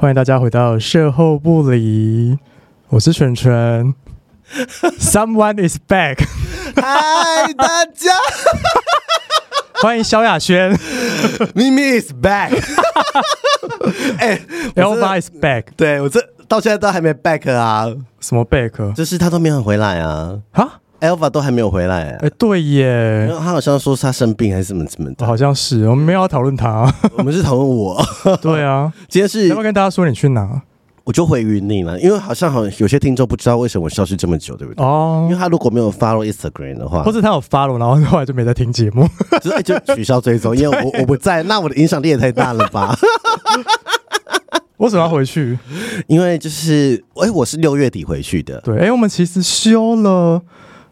欢迎大家回到社后不理，我是全全。Someone is back，嗨，大家，欢迎萧亚轩。咪咪 is back，哎，Elva is back，对我这到现在都还没 back 啊，什么 back？就是他都没有回来啊，哈，Elva 都还没有回来，啊，哎，对耶，他好像说他生病还是怎么怎么的，好像是，我们没有要讨论他，我们是讨论我，对啊，今天是要不要跟大家说你去哪？我就回云林了，因为好像好有些听众不知道为什么我消失这么久，对不对？哦，因为他如果没有 follow Instagram 的话，或者他有 follow，然后后来就没在听节目，就哎就取消追踪，因为我我不在，那我的影响力也太大了吧？为什么要回去？因为就是哎，我是六月底回去的，对，哎，我们其实休了，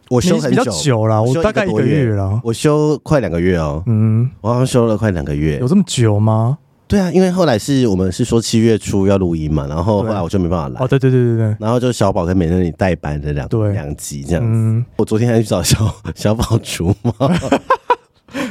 我休很久，比较久了，我大概一个月了，我休快两个月哦，嗯，我好像休了快两个月，有这么久吗？对啊，因为后来是我们是说七月初要录音嘛，然后后来我就没办法来。哦，对对对对对。然后就小宝跟美乐你代班的两对两集这样子。嗯。我昨天还去找小 小宝除毛，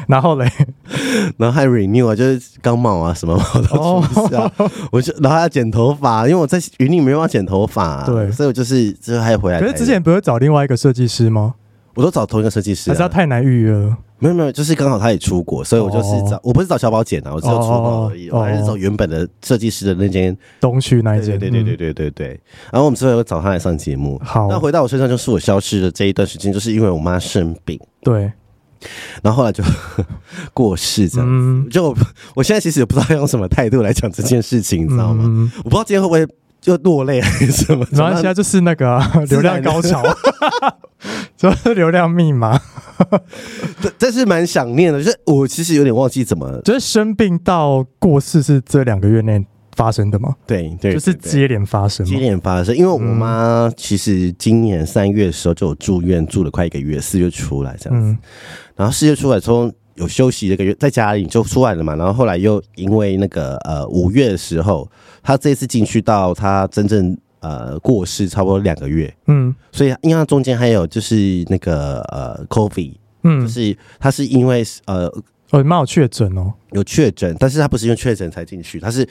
然后嘞，然后还 renew 啊，就是刚毛啊什么毛都除啊。哦、我就然后还要剪头发，因为我在云林没办法剪头发、啊，对，所以我就是就是还要回来。可是之前不是找另外一个设计师吗？我都找同一个设计师、啊，还是他太难预约了？没有没有，就是刚好他也出国，所以我就是找，oh. 我不是找小宝剪的，我只有出国而已，oh. 我还是找原本的设计师的那间东区那一间，对对对对对对对。然后我们之后会找他来上节目。好，那回到我身上就是我消失的这一段时间，就是因为我妈生病，对，然后后来就 过世这样子。嗯、就我，我现在其实也不知道用什么态度来讲这件事情，你知道吗？嗯、我不知道今天会不会就落泪还是什么。然后现在就是那个、啊、流量高潮。就是流量密码，这这是蛮想念的。就是我其实有点忘记怎么，就是生病到过世是这两个月内发生的吗？对对，就是接连发生，接连发生。因为我妈其实今年三月的时候就有住院，住了快一个月，四月出来这样子。然后四月出来之后有休息一个月，在家里就出来了嘛。然后后来又因为那个呃五月的时候，她这次进去到她真正。呃，过世差不多两个月，嗯，所以因为他中间还有就是那个呃，COVID，嗯，就是他是因为呃，哦，妈有确诊哦，有确诊，但是他不是因为确诊才进去，他是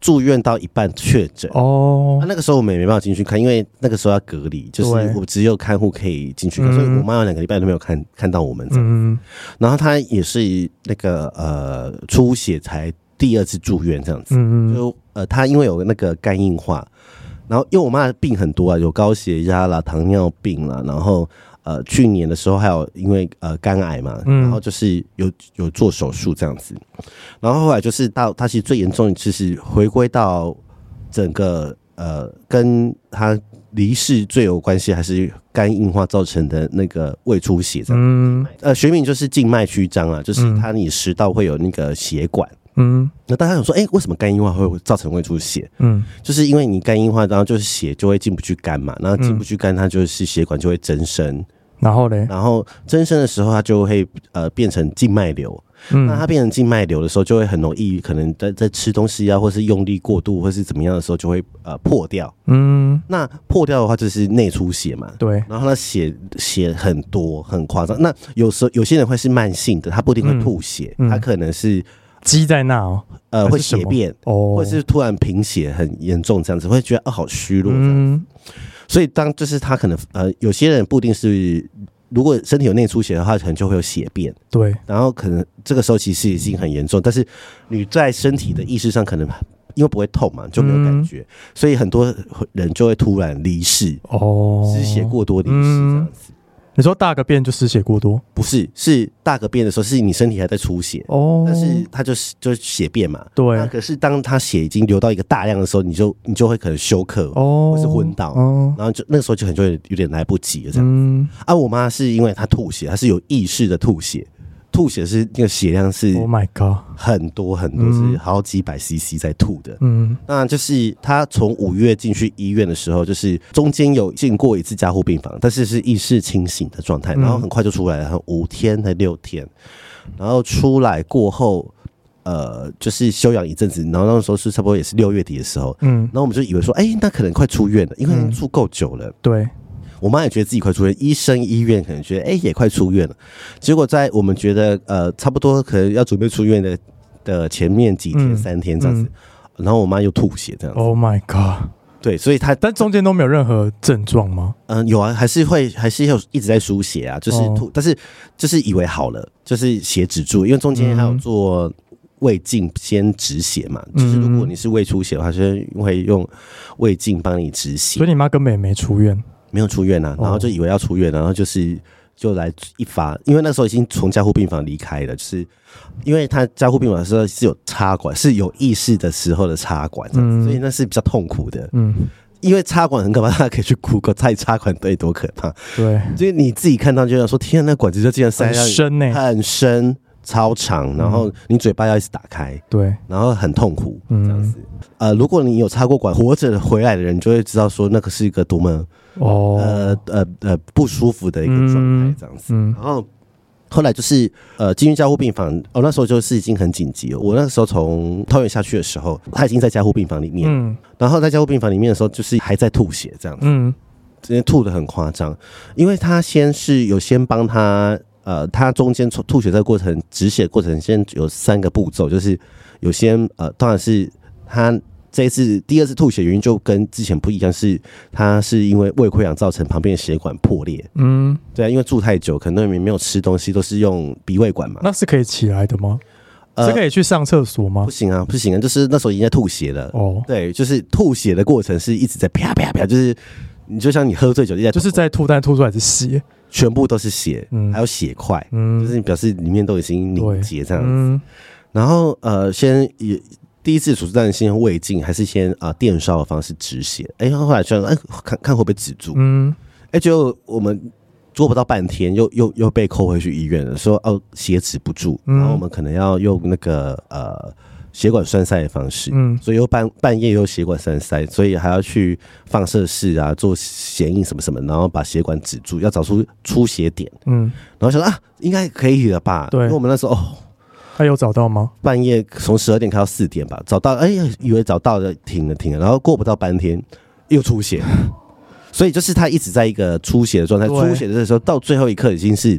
住院到一半确诊哦，那那个时候我们也没办法进去看，因为那个时候要隔离，就是我只有看护可以进去看，所以我妈有两个礼拜都没有看看到我们这样，嗯，然后他也是那个呃出血才第二次住院这样子，嗯嗯，就呃他因为有那个肝硬化。然后，因为我妈的病很多啊，有高血压啦、糖尿病啦，然后呃，去年的时候还有因为呃肝癌嘛，然后就是有有做手术这样子，然后后来就是到他其实最严重的就是回归到整个呃跟他离世最有关系还是肝硬化造成的那个胃出血这样，嗯，呃学名就是静脉曲张啊，就是他你食道会有那个血管。嗯，那大家想说，哎、欸，为什么肝硬化会造成胃出血？嗯，就是因为你肝硬化，然后就是血就会进不去肝嘛，然后进不去肝，它就是血管就会增生，然后呢，然后增生的时候，它就会呃变成静脉瘤。嗯，那它变成静脉瘤的时候，就会很容易可能在在吃东西啊，或是用力过度，或是怎么样的时候，就会呃破掉。嗯，那破掉的话就是内出血嘛。对，然后呢血血很多很夸张。那有时候有些人会是慢性的，他不一定会吐血，他、嗯、可能是。积在那哦，呃，会血便哦，或者是突然贫血很严重这样子，会觉得哦好虚弱这样子。所以当就是他可能呃，有些人不一定是，如果身体有内出血的话，可能就会有血便。对，然后可能这个时候其实已经很严重，但是你在身体的意识上可能因为不会痛嘛，就没有感觉，所以很多人就会突然离世哦，失血过多离世这样子。你说大个便就失血过多？不是，是大个便的时候，是你身体还在出血哦，但是它就是就是血便嘛。对。那可是当它血已经流到一个大量的时候，你就你就会可能休克哦，或是昏倒，哦、然后就那个时候就可能就会有点来不及了这样子。嗯、啊，我妈是因为她吐血，她是有意识的吐血。吐血是那个血量是，Oh my God，很多很多是好几百 CC 在吐的。嗯，那就是他从五月进去医院的时候，就是中间有进过一次加护病房，但是是意识清醒的状态，然后很快就出来了，五天还六天，然后出来过后，呃，就是休养一阵子，然后那个时候是差不多也是六月底的时候，嗯，然后我们就以为说，哎、欸，那可能快出院了，因为住够久了，对。我妈也觉得自己快出院，医生医院可能觉得哎、欸、也快出院了，结果在我们觉得呃差不多可能要准备出院的的前面几天、嗯、三天这样子，然后我妈又吐血这样子。Oh my god！对，所以她但中间都没有任何症状吗？嗯，有啊，还是会还是有一直在输血啊，就是吐，哦、但是就是以为好了，就是血止住，因为中间还有做胃镜先止血嘛，嗯、就是如果你是胃出血的话，就会用胃镜帮你止血。所以你妈根本也没出院，没有出院啊，然后就以为要出院，然后就是。就来一发，因为那时候已经从加护病房离开了，就是因为他加护病房的时候是有插管，是有意识的时候的插管，嗯，所以那是比较痛苦的，嗯，因为插管很可怕，大家可以去 Google，他插管对多可怕，对，所以你自己看到就想说，天啊，那管子就竟然塞很深呢，很深，超长，然后你嘴巴要一直打开，对，然后很痛苦，这样子，呃，如果你有插过管，活着回来的人就会知道说，那个是一个多么。哦，呃呃呃，不舒服的一个状态这样子，嗯。嗯、然后后来就是呃进入加护病房，哦那时候就是已经很紧急了。我那个时候从桃园下去的时候，他已经在加护病房里面，嗯、然后在加护病房里面的时候，就是还在吐血这样子，嗯，直接吐的很夸张，因为他先是有先帮他，呃，他中间从吐血这个过程止血过程先有三个步骤，就是有些呃，当然是他。这一次第二次吐血原因就跟之前不一样，是他是因为胃溃疡造成旁边的血管破裂。嗯，对啊，因为住太久，可能里面没有吃东西，都是用鼻胃管嘛。那是可以起来的吗？呃，是可以去上厕所吗？不行啊，不行啊，就是那时候已经在吐血了。哦，对，就是吐血的过程是一直在啪啪啪，就是你就像你喝醉酒一样，就是在吐，但吐出来是血，全部都是血，嗯，还有血块，嗯，就是你表示里面都已经凝结这样子。嗯，然后呃，先也。第一次处置，但是先用胃镜还是先啊电烧的方式止血？哎、欸，后来就哎看看会不会止住？嗯，哎、欸，就我们做不到半天，又又又被扣回去医院了，说哦血止不住，然后我们可能要用那个呃血管栓塞的方式，嗯，所以又半半夜又血管栓塞，所以还要去放射室啊做显影什么什么，然后把血管止住，要找出出血点，嗯，然后想说啊应该可以了吧？对，因为我们那时候哦。他有找到吗？半夜从十二点开到四点吧，找到，哎呀，以为找到了，停了停了，然后过不到半天又出血，所以就是他一直在一个出血的状态。出血的时候，到最后一刻已经是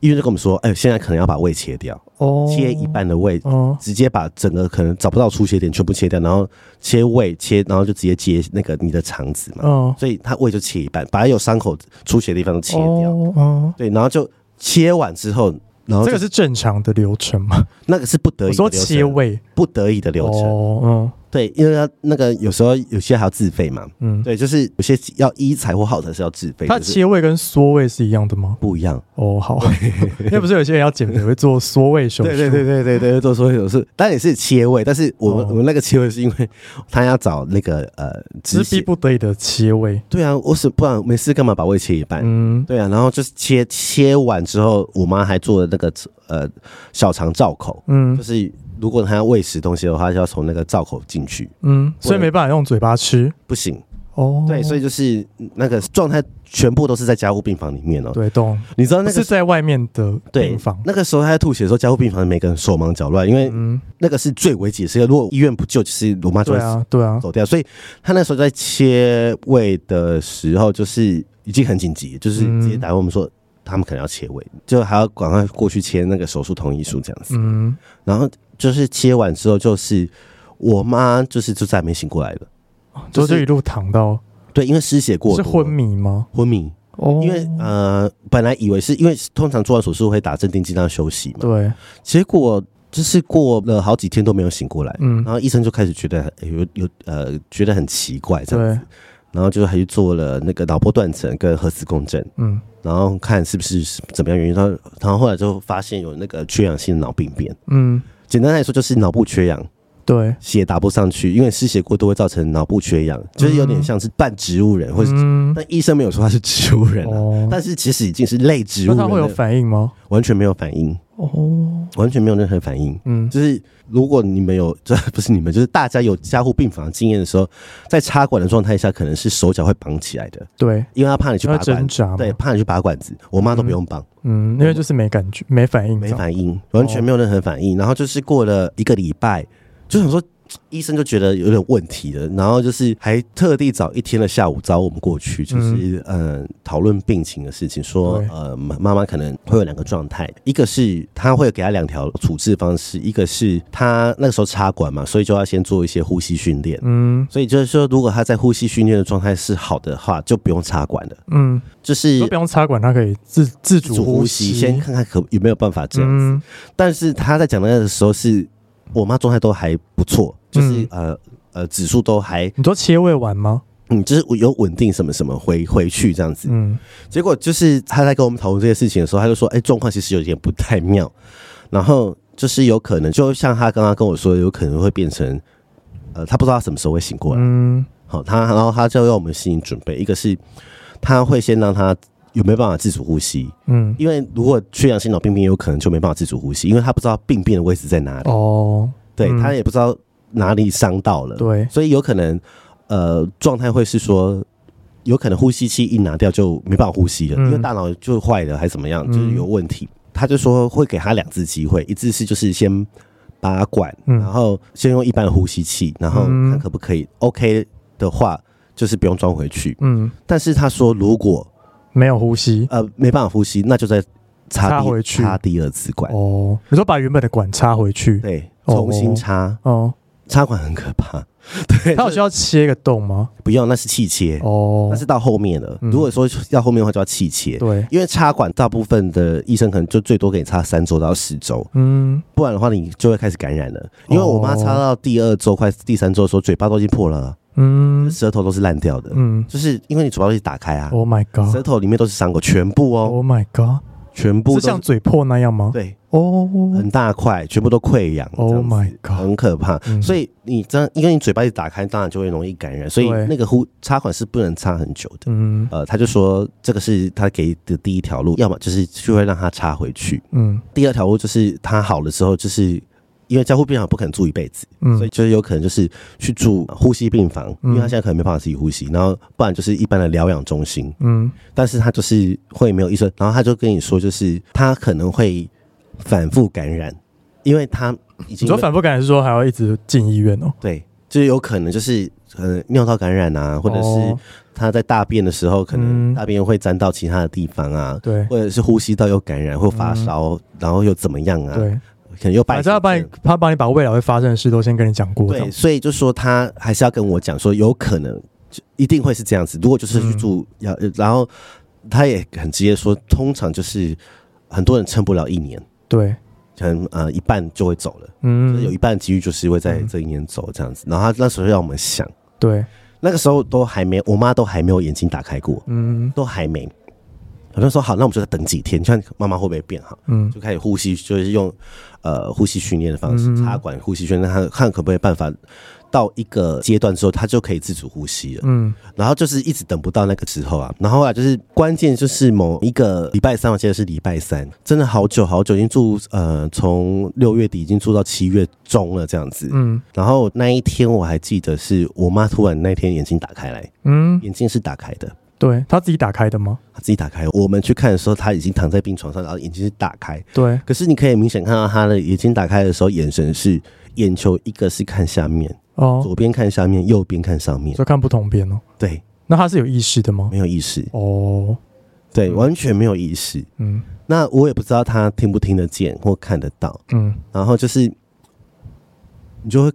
医院就跟我们说，哎，现在可能要把胃切掉，哦，切一半的胃，哦，直接把整个可能找不到出血点全部切掉，然后切胃切，然后就直接接那个你的肠子嘛，哦，所以他胃就切一半，把有伤口出血的地方都切掉，哦，对，然后就切完之后。然后这个是正常的流程吗？那个是不得已的流程。我说切胃，不得已的流程。哦，嗯，对，因为他那个有时候有些还要自费嘛。嗯，对，就是有些要医材或好的是要自费。它切胃跟缩胃是一样的吗？不一样。哦，好。因为不是有些人要减肥会做缩胃手术？对对对对对对，做缩胃手术，但也是切胃。但是我们我们那个切胃是因为他要找那个呃，是逼不得已的切胃。对啊，我是不然没事干嘛把胃切一半？嗯，对啊，然后就是切切完之后，我妈还做了那个呃小肠造口，嗯，就是如果他要喂食东西的话，就要从那个灶口进去，嗯，所以没办法用嘴巴吃，不行。哦，对，所以就是那个状态全部都是在加护病房里面哦。对，懂。你知道那个是在外面的病房。那个时候他在吐血的时候，加护病房每个人手忙脚乱，因为那个是最危急的时刻。如果医院不救，其实我妈就会死，对啊，走掉。所以他那时候在切胃的时候，就是已经很紧急，就是直接打我们说他们可能要切胃，就还要赶快过去签那个手术同意书这样子。嗯，然后就是切完之后，就是我妈就是就再也没醒过来了。就就一路躺到，对，因为失血过多，是昏迷吗？昏迷。哦，因为呃，本来以为是因为通常做完手术会打镇定剂让休息嘛，对，结果就是过了好几天都没有醒过来，嗯，然后医生就开始觉得有有呃觉得很奇怪这样子，对然后就还去做了那个脑波断层跟核磁共振，嗯，然后看是不是怎么样原因，然后然后后来就发现有那个缺氧性脑病变，嗯，简单来说就是脑部缺氧。对，血打不上去，因为失血过多会造成脑部缺氧，就是有点像是半植物人，嗯、或者但医生没有说他是植物人啊，哦、但是其实已经是类植物人。那他会有反应吗？完全没有反应哦，完全没有任何反应。嗯，就是如果你们有，这不是你们，就是大家有加护病房经验的时候，在插管的状态下，可能是手脚会绑起来的。对，因为他怕你去拔管子，对，怕你去拔管子。我妈都不用绑，嗯，因为就是没感觉，没反应，没反应，完全没有任何反应。然后就是过了一个礼拜。就想说，医生就觉得有点问题了，然后就是还特地找一天的下午找我们过去，就是嗯。讨论病情的事情，说呃妈妈可能会有两个状态，一个是他会给他两条处置方式，一个是他那个时候插管嘛，所以就要先做一些呼吸训练，嗯，所以就是说如果他在呼吸训练的状态是好的话，就不用插管了，嗯，就是不用插管，他可以自自主呼吸，先看看可有没有办法这样子，但是他在讲那个时候是。我妈状态都还不错，就是、嗯、呃呃指数都还。你说切胃完吗？嗯，就是有稳定什么什么回回去这样子。嗯，结果就是他在跟我们讨论这些事情的时候，他就说：“哎、欸，状况其实有点不太妙。”然后就是有可能，就像他刚刚跟我说，有可能会变成呃，他不知道他什么时候会醒过来。嗯，好，他然后他就要我们心理准备，一个是他会先让他。有没有办法自主呼吸？嗯，因为如果缺氧性脑病变，有可能就没办法自主呼吸，因为他不知道病变的位置在哪里。哦，对，他也不知道哪里伤到了。对，所以有可能，呃，状态会是说，有可能呼吸器一拿掉就没办法呼吸了，因为大脑就坏了，还是怎么样，就是有问题。他就说会给他两次机会，一次是就是先拔管，然后先用一般的呼吸器，然后看可不可以 OK 的话，就是不用装回去。嗯，但是他说如果没有呼吸，呃，没办法呼吸，那就再插，插回去，插第二次管。哦，你说把原本的管插回去，对，重新插。哦，插管很可怕。对，它有需要切个洞吗？不用，那是气切。哦，那是到后面了。嗯、如果说要后面的话，就要气切。对，因为插管大部分的医生可能就最多给你插三周到四周。嗯，不然的话你就会开始感染了。因为我妈插到第二周快第三周的时候，嘴巴都已经破了。嗯，舌头都是烂掉的。嗯，就是因为你嘴巴都是打开啊。Oh my god！舌头里面都是伤口，全部哦。Oh my god！全部是像嘴破那样吗？对，哦，很大块，全部都溃疡。Oh my god！很可怕。所以你这样，因为你嘴巴一打开，当然就会容易感染。所以那个呼插管是不能插很久的。嗯，呃，他就说这个是他给的第一条路，要么就是就会让他插回去。嗯，第二条路就是他好的时候就是。因为加护病房不可能住一辈子，嗯，所以就是有可能就是去住呼吸病房，因为他现在可能没办法自己呼吸，然后不然就是一般的疗养中心，嗯，但是他就是会没有医生，然后他就跟你说，就是他可能会反复感染，因为他已经你说反复感染是说还要一直进医院哦？对，就是有可能就是呃尿道感染啊，或者是他在大便的时候可能大便会沾到其他的地方啊，对，或者是呼吸道又感染或发烧，然后又怎么样啊？对。可能又把，他帮你，他帮你把未来会发生的事都先跟你讲过。对，所以就说他还是要跟我讲说，有可能就一定会是这样子。如果就是去住要，然后他也很直接说，通常就是很多人撑不了一年，对，可能呃一半就会走了，嗯，有一半几率就是会在这一年走这样子。然后他那时候让我们想，对，那个时候都还没，我妈都还没有眼睛打开过，嗯，都还没。我就说好，那我们就再等几天，看妈妈会不会变好。嗯，就开始呼吸，就是用呃呼吸训练的方式，插管呼吸训练，看看可不可以办法到一个阶段之后，他就可以自主呼吸了。嗯，然后就是一直等不到那个时候啊，然后啊，就是关键就是某一个礼拜三，我记得是礼拜三，真的好久好久，已经住呃从六月底已经住到七月中了这样子。嗯，然后那一天我还记得是我妈突然那天眼睛打开来，嗯，眼睛是打开的。对，他自己打开的吗？他自己打开。我们去看的时候，他已经躺在病床上，然后眼睛是打开。对。可是你可以明显看到他的眼睛打开的时候，眼神是眼球一个是看下面，哦，左边看下面，右边看上面，就看不同边哦。对。那他是有意识的吗？没有意识。哦。对，完全没有意识。嗯。那我也不知道他听不听得见或看得到。嗯。然后就是，你就会，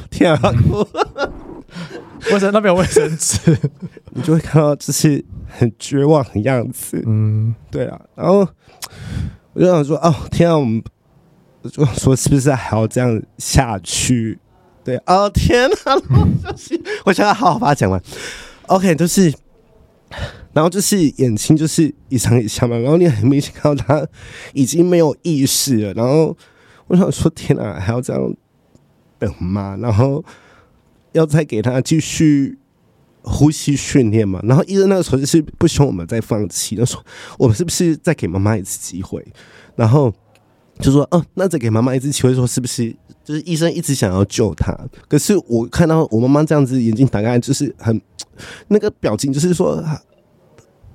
天啊！卫生那边有卫生纸，你就会看到就是很绝望的样子。嗯，对啊。然后我就想说，哦，天啊，我们就说是不是还要这样下去？对，哦，天啊，就是我想要好好把它讲完。OK，就是，然后就是眼睛就是一上一下嘛，然后你很明显看到他已经没有意识了。然后我想说，天啊，还要这样等吗？然后。要再给他继续呼吸训练嘛？然后医生那个时候就是不希望我们再放弃，他说我们是不是再给妈妈一次机会？然后就说，哦，那再给妈妈一次机会，说是不是？就是医生一直想要救她，可是我看到我妈妈这样子眼睛打开，就是很那个表情，就是说，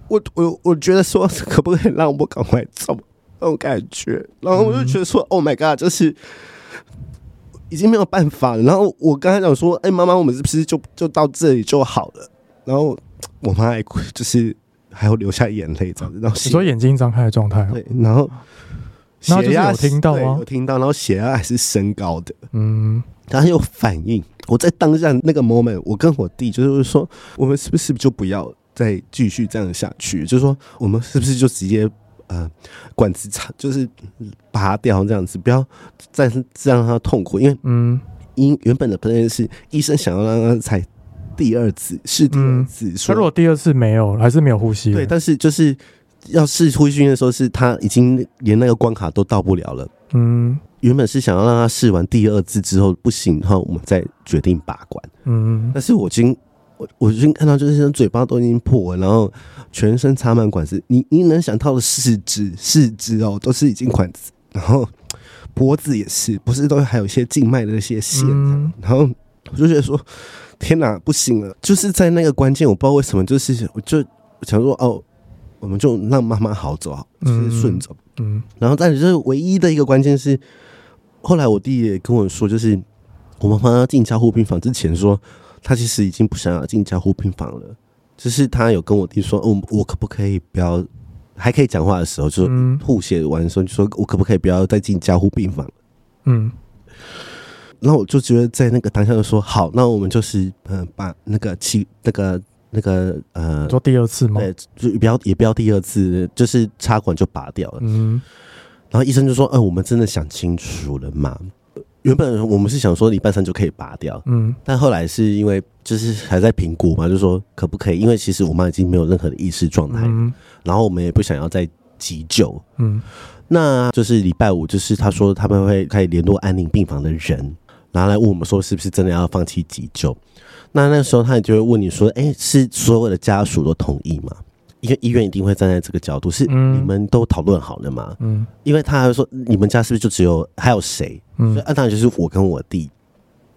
我我我觉得说 可不可以让我赶快走那种感觉？然后我就觉得说，Oh my God，就是。已经没有办法了。然后我刚才讲说，哎、欸，妈妈，我们是不是就就到这里就好了？然后我妈还就是还要流下眼泪这样子。然后你说眼睛张开的状态，对，然后血压有听到吗？有听到，然后血压还是升高的，嗯，然后有反应。我在当下那个 moment，我跟我弟就是说，我们是不是就不要再继续这样下去？就是说，我们是不是就直接呃管子插，就是拔掉这样子，不要再这样让他痛苦。因为嗯，因原本的 plan 是医生想要让他采第二次，是第二次。他如果第二次没有，还是没有呼吸，对，但是就是要试呼吸的时候，是他已经连那个关卡都到不了了。嗯。原本是想要让他试完第二次之后不行，然后我们再决定拔管。嗯，但是我已经我我已经看到，就是嘴巴都已经破了，然后全身插满管子。你你能想到的四肢四肢哦，都是已经管子，然后脖子也是，不是都还有一些静脉的那些线。嗯，然后我就觉得说，天哪，不行了！就是在那个关键，我不知道为什么，就是我就想说，哦，我们就让妈妈好走，就是顺走。嗯，然后但是就是唯一的一个关键是。后来我弟也跟我说，就是我妈妈进加护病房之前说，她其实已经不想要进加护病房了。就是他有跟我弟说，我我可不可以不要还可以讲话的时候，就吐血完的时候，就说我可不可以不要再进加护病房了？嗯。然后我就觉得在那个当下就说好，那我们就是嗯、呃，把那个气那个那个呃做第二次吗？对，就不要也不要第二次，就是插管就拔掉了。嗯。然后医生就说：“嗯、呃，我们真的想清楚了嘛？原本我们是想说礼拜三就可以拔掉，嗯，但后来是因为就是还在评估嘛，就说可不可以？因为其实我妈已经没有任何的意识状态，嗯，然后我们也不想要再急救，嗯，那就是礼拜五，就是他说他们会开始联络安宁病房的人，然后来问我们说是不是真的要放弃急救？那那时候他也就会问你说：，哎，是所有的家属都同意吗？”因为医院一定会站在这个角度，是你们都讨论好了吗？嗯，因为他还会说你们家是不是就只有还有谁？嗯，所以当然就是我跟我弟，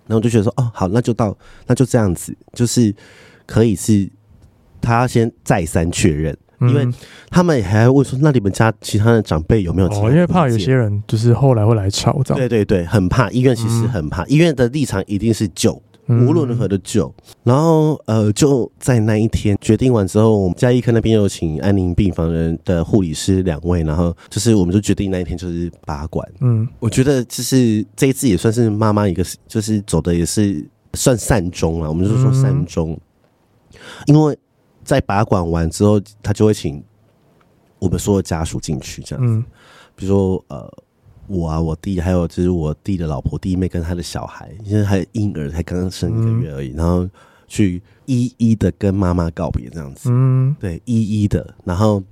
然后我就觉得说哦，好，那就到那就这样子，就是可以是他先再三确认，因为他们还要问说，那你们家其他的长辈有没有？哦，因为怕有些人就是后来会来吵，这样对对对，很怕医院，其实很怕医院的立场一定是救。无论如何的救，然后呃，就在那一天决定完之后，我们家医科那边有请安宁病房人的护理师两位，然后就是我们就决定那一天就是拔管。嗯，我觉得就是这一次也算是妈妈一个，就是走的也是算善终了。我们就说善终，因为在拔管完之后，他就会请我们所有家属进去这样子，比如说呃。我啊，我弟，还有就是我弟的老婆弟妹跟他的小孩，因为还婴儿才刚刚生一个月而已，嗯、然后去一一的跟妈妈告别这样子，嗯，对，一一的，然后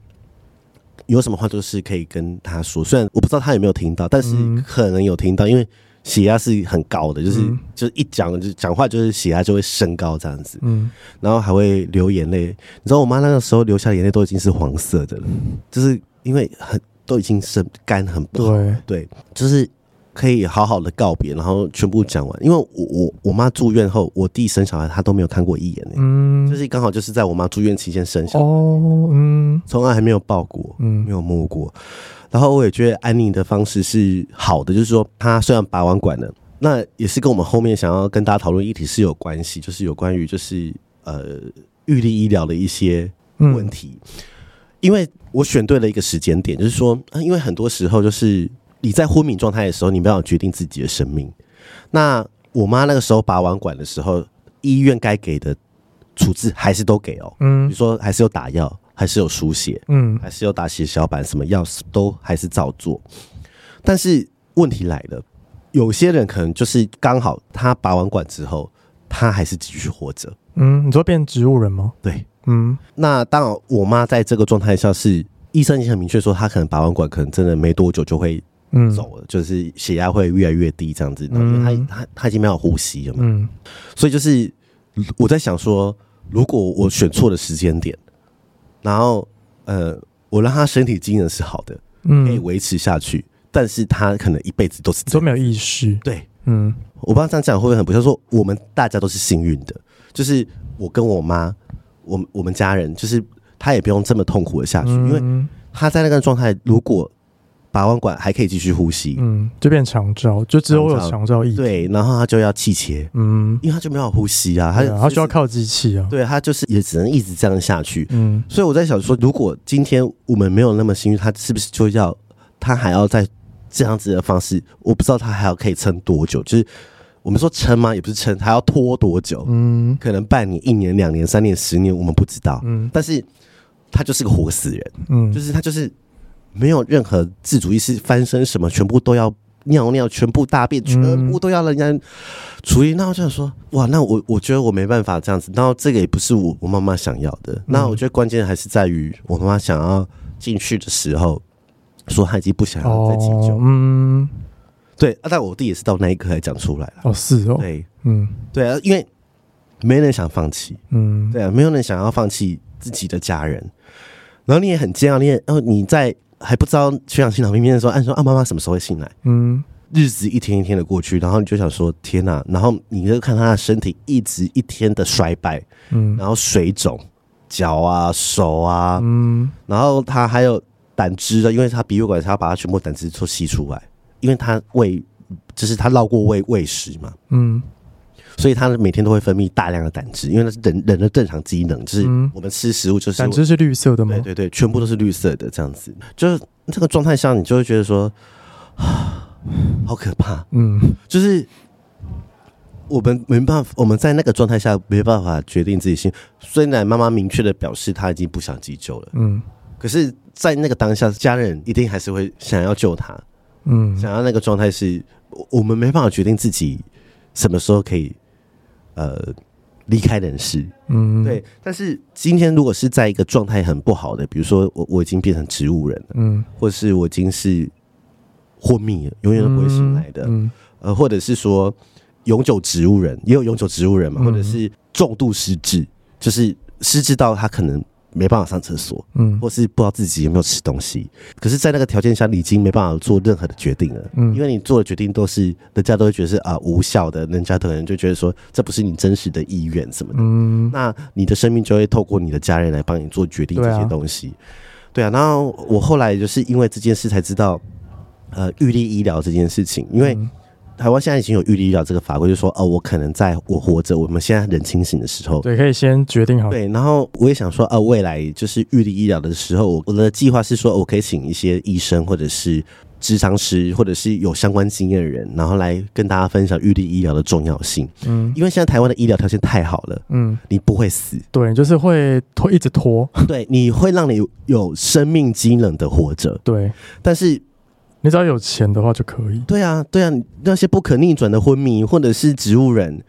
有什么话就是可以跟他说，虽然我不知道他有没有听到，但是可能有听到，因为血压是很高的，就是、嗯、就是一讲就讲话就是血压就会升高这样子，嗯，然后还会流眼泪，你知道我妈那个时候流下的眼泪都已经是黄色的了，就是因为很。都已经生肝很不好，对，对，就是可以好好的告别，然后全部讲完。因为我我我妈住院后，我弟生小孩他都没有看过一眼，嗯，就是刚好就是在我妈住院期间生小孩，哦，嗯，从来还没有抱过，嗯，没有摸过。然后我也觉得安宁的方式是好的，就是说他虽然拔完管了，那也是跟我们后面想要跟大家讨论议题是有关系，就是有关于就是呃预立医疗的一些问题。嗯因为我选对了一个时间点，就是说，因为很多时候就是你在昏迷状态的时候，你没有决定自己的生命。那我妈那个时候拔完管的时候，医院该给的处置还是都给哦，嗯，比如说还是有打药，还是有输血，嗯，还是有打血小板，什么药都还是照做。但是问题来了，有些人可能就是刚好他拔完管之后，他还是继续活着。嗯，你说变植物人吗？对。嗯，那当然，我妈在这个状态下是医生已经很明确说，她可能拔完管，可能真的没多久就会走了，嗯、就是血压会越来越低这样子。因为她她她已经没有呼吸了嘛，嗯，所以就是我在想说，如果我选错了时间点，然后呃，我让她身体机能是好的，嗯，可以维持下去，但是她可能一辈子都是都没有意识。对，嗯，我不知道这样讲会不会很不像说我们大家都是幸运的，就是我跟我妈。我们我们家人就是他也不用这么痛苦的下去，因为他在那个状态，如果拔完管还可以继续呼吸，嗯，就变长照，就只有有长照意对，然后他就要气切，嗯，因为他就没有呼吸啊，他、啊、他需要靠机器啊，对他就是也只能一直这样下去，嗯，所以我在想说，如果今天我们没有那么幸运，他是不是就要他还要再这样子的方式？我不知道他还要可以撑多久，就是。我们说撑吗？也不是撑，还要拖多久？嗯，可能半年、一年、两年、三年、十年，我们不知道。嗯，但是他就是个活死人。嗯，就是他就是没有任何自主意识，翻身什么，全部都要尿尿，全部大便，全部都要人家处理。那我就想说，哇，那我我觉得我没办法这样子。然后这个也不是我我妈妈想要的。那我觉得关键还是在于我妈妈想要进去的时候，说他已经不想要再急救。嗯。对啊，但我弟也是到那一刻才讲出来了。哦，是哦，对，嗯，对啊，因为没人想放弃，嗯，对啊，没有人想要放弃自己的家人。然后你也很煎熬，你也，然后你在还不知道缺氧心脏病变的时候，按说啊，妈妈什么时候会醒来？嗯，日子一天一天的过去，然后你就想说天哪，然后你就看他的身体一直一天的衰败，嗯，然后水肿，脚啊手啊，嗯，然后他还有胆汁的，因为他鼻胃管，他要把它全部胆汁都吸出来。因为他胃，就是他绕过胃胃食嘛，嗯，所以他每天都会分泌大量的胆汁，因为那是人人的正常机能，就是我们吃食物就是胆汁是绿色的吗？对对对，全部都是绿色的，这样子，就是这个状态下，你就会觉得说，啊，好可怕，嗯，就是我们没办法，我们在那个状态下没办法决定自己心。虽然妈妈明确的表示她已经不想急救了，嗯，可是，在那个当下，家人一定还是会想要救他。嗯，想要那个状态是，我们没办法决定自己什么时候可以呃离开人世。嗯，对。但是今天如果是在一个状态很不好的，比如说我我已经变成植物人了，嗯，或是我已经是昏迷了，永远都不会醒来的，嗯，呃，或者是说永久植物人，也有永久植物人嘛，或者是重度失智，就是失智到他可能。没办法上厕所，嗯，或是不知道自己有没有吃东西。可是，在那个条件下，你已经没办法做任何的决定了，嗯，因为你做的决定都是人家都会觉得是啊无效的，人家可能就觉得说这不是你真实的意愿什么的，嗯，那你的生命就会透过你的家人来帮你做决定这些东西，对啊。然后我后来就是因为这件事才知道，呃，预立医疗这件事情，因为。台湾现在已经有预立医疗这个法规，就是说，哦，我可能在我活着，我们现在人清醒的时候，对，可以先决定好。对，然后我也想说，呃，未来就是预立医疗的时候，我的计划是说，我可以请一些医生或者是咨商师，或者是有相关经验的人，然后来跟大家分享预立医疗的重要性。嗯，因为现在台湾的医疗条件太好了，嗯，你不会死，对，就是会拖，一直拖，对，你会让你有生命机能的活着，对，但是。你只要有钱的话就可以。对啊，对啊，那些不可逆转的昏迷，或者是植物人，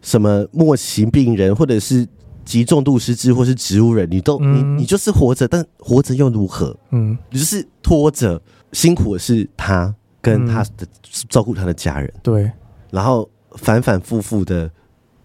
什么末期病人，或者是极重度失智，或是植物人，你都、嗯、你你就是活着，但活着又如何？嗯，你就是拖着，辛苦的是他跟他的、嗯、照顾他的家人。对，然后反反复复的，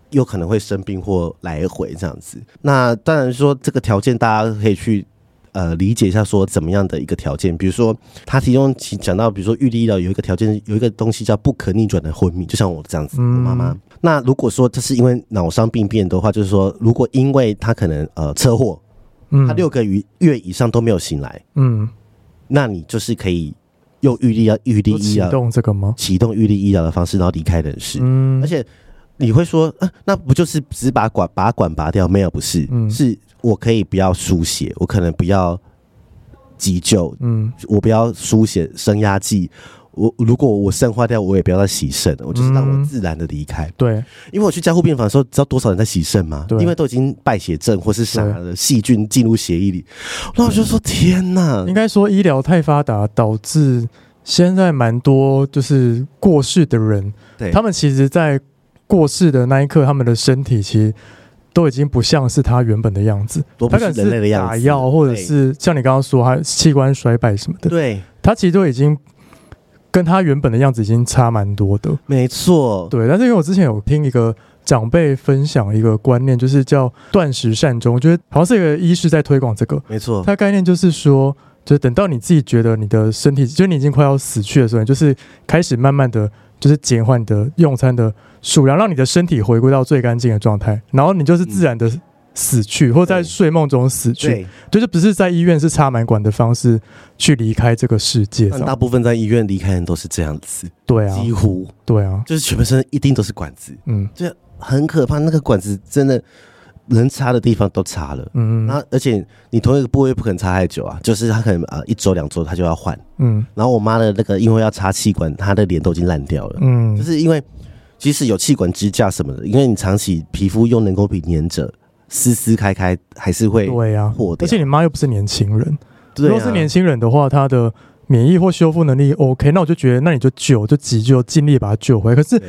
有可能会生病或来回这样子。那当然说这个条件，大家可以去。呃，理解一下说怎么样的一个条件，比如说他其中讲到，比如说预立医疗有一个条件，有一个东西叫不可逆转的昏迷，就像我这样子，嗯、我妈妈。那如果说这是因为脑伤病变的话，就是说如果因为他可能呃车祸，他六个月月以上都没有醒来，嗯，那你就是可以用预立要预立医疗启动这个吗？启动预立医疗的方式，然后离开人世。嗯，而且你会说，啊，那不就是只把管把管拔掉？没有，不是，嗯，是。我可以不要输血，我可能不要急救，嗯，我不要输血升压剂，我如果我肾坏掉，我也不要再洗肾，我就是让我自然的离开。对，因为我去加护病房的时候，知道多少人在洗肾吗？对，因为都已经败血症或是啥的细菌进入血液里，那我就说天哪！应该说医疗太发达，导致现在蛮多就是过世的人，对，他们其实，在过世的那一刻，他们的身体其实。都已经不像是他原本的样子，他可能是打药，或者是像你刚刚说他器官衰败什么的。对，他其实都已经跟他原本的样子已经差蛮多的。没错，对。但是因为我之前有听一个长辈分享一个观念，就是叫断食善终，我觉得好像是一个医师在推广这个。没错，他概念就是说，就等到你自己觉得你的身体，就是你已经快要死去的时候，你就是开始慢慢的。就是减缓你的用餐的数量，让你的身体回归到最干净的状态，然后你就是自然的死去，或在睡梦中死去，对，就是不是在医院是插满管的方式去离开这个世界。大部分在医院离开的人都是这样子，对啊，几乎。对啊，就是全身一定都是管子，嗯，就很可怕。那个管子真的能插的地方都插了，嗯，然后而且你同一个部位不可能插太久啊，就是他可能啊一周两周他就要换，嗯，然后我妈的那个因为要插气管，她的脸都已经烂掉了，嗯，就是因为即使有气管支架什么的，因为你长期皮肤用人工皮粘着。撕撕开开还是会对呀，而且你妈又不是年轻人，如果是年轻人的话，她的免疫或修复能力 OK，那我就觉得那你就救，就急救，尽力把她救回来。可是，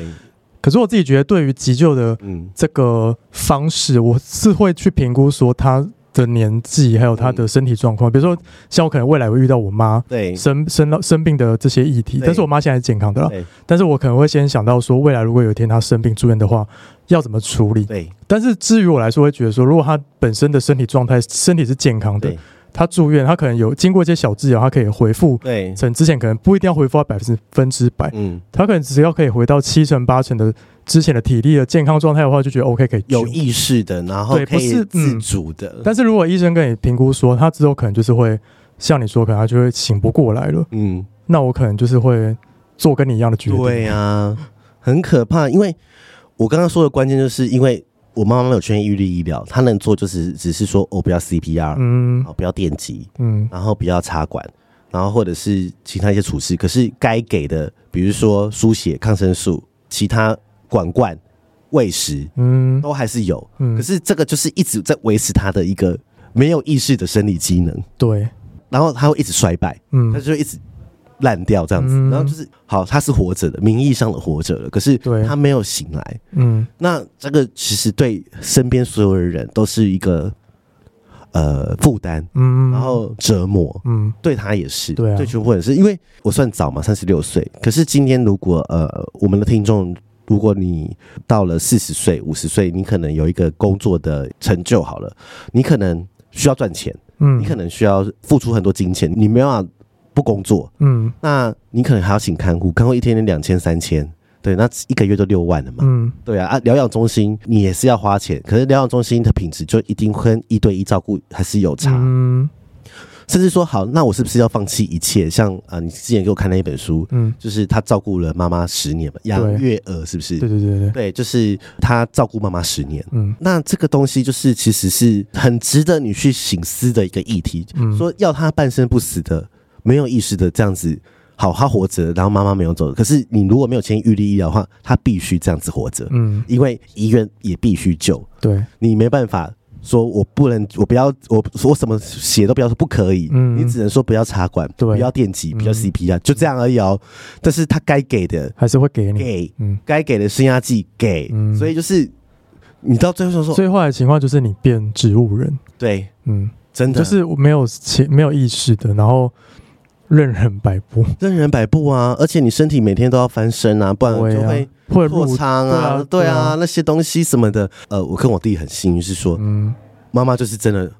可是我自己觉得，对于急救的这个方式，我是会去评估说她的年纪还有他的身体状况。比如说，像我可能未来会遇到我妈对生生到生病的这些议题，但是我妈现在是健康的了，但是我可能会先想到说，未来如果有一天她生病住院的话。要怎么处理？对，但是至于我来说，会觉得说，如果她本身的身体状态，身体是健康的，她住院，她可能有经过一些小治疗，她可以恢复。对，从之前可能不一定要恢复到百分之分之百，嗯，她可能只要可以回到七成八成的之前的体力的健康状态的话，就觉得 OK，可以有意识的，然后可以自主的。嗯，但是如果医生跟你评估说，他之后可能就是会像你说，可能他就会醒不过来了，嗯，那我可能就是会做跟你一样的决定。对呀，啊，很可怕，因为。我刚刚说的关键就是因为我妈妈没有权限预立医疗，她能做就是只是说哦，不要 CPR，嗯，不要电击，嗯，然后不要插管，然后或者是其他一些处置。可是该给的，比如说输血、抗生素、其他管罐、喂食，嗯，都还是有。嗯。可是这个就是一直在维持他的一个没有意识的生理机能，对。然后他会一直衰败，嗯，他就一直。烂掉这样子，然后就是好，他是活着的，名义上的活着了，可是他没有醒来。嗯，那这个其实对身边所有的人都是一个呃负担，嗯，然后折磨，嗯，对他也是，对，对全部人是因为我算早嘛，三十六岁，可是今天如果呃我们的听众，如果你到了四十岁、五十岁，你可能有一个工作的成就好了，你可能需要赚钱，嗯，你可能需要付出很多金钱，你没有办法。不工作，嗯，那你可能还要请看护，看护一天两千三千，对，那一个月就六万了嘛，嗯，对啊，啊，疗养中心你也是要花钱，可是疗养中心的品质就一定跟一对一照顾还是有差，嗯，甚至说好，那我是不是要放弃一切？像啊，你之前给我看那一本书，嗯，就是他照顾了妈妈十年嘛，养月儿是不是？对对对对，对，就是他照顾妈妈十年，嗯，那这个东西就是其实是很值得你去省思的一个议题，嗯，说要他半生不死的。没有意识的这样子，好，他活着，然后妈妈没有走。可是你如果没有签预立医疗的话，他必须这样子活着。嗯，因为医院也必须救。对，你没办法说，我不能，我不要，我我什么写都不要说，不可以。嗯，你只能说不要插管，对，不要电击，不要 CP 啊就这样而已哦。但是他该给的还是会给你，给，嗯，该给的升压剂给。嗯，所以就是你到最后说，最坏的情况就是你变植物人。对，嗯，真的就是没有没有意识的，然后。任人摆布，任人摆布啊！而且你身体每天都要翻身啊，不然就会会破仓啊，对啊，那些东西什么的。呃，我跟我弟很幸运，是说，嗯，妈妈就是真的，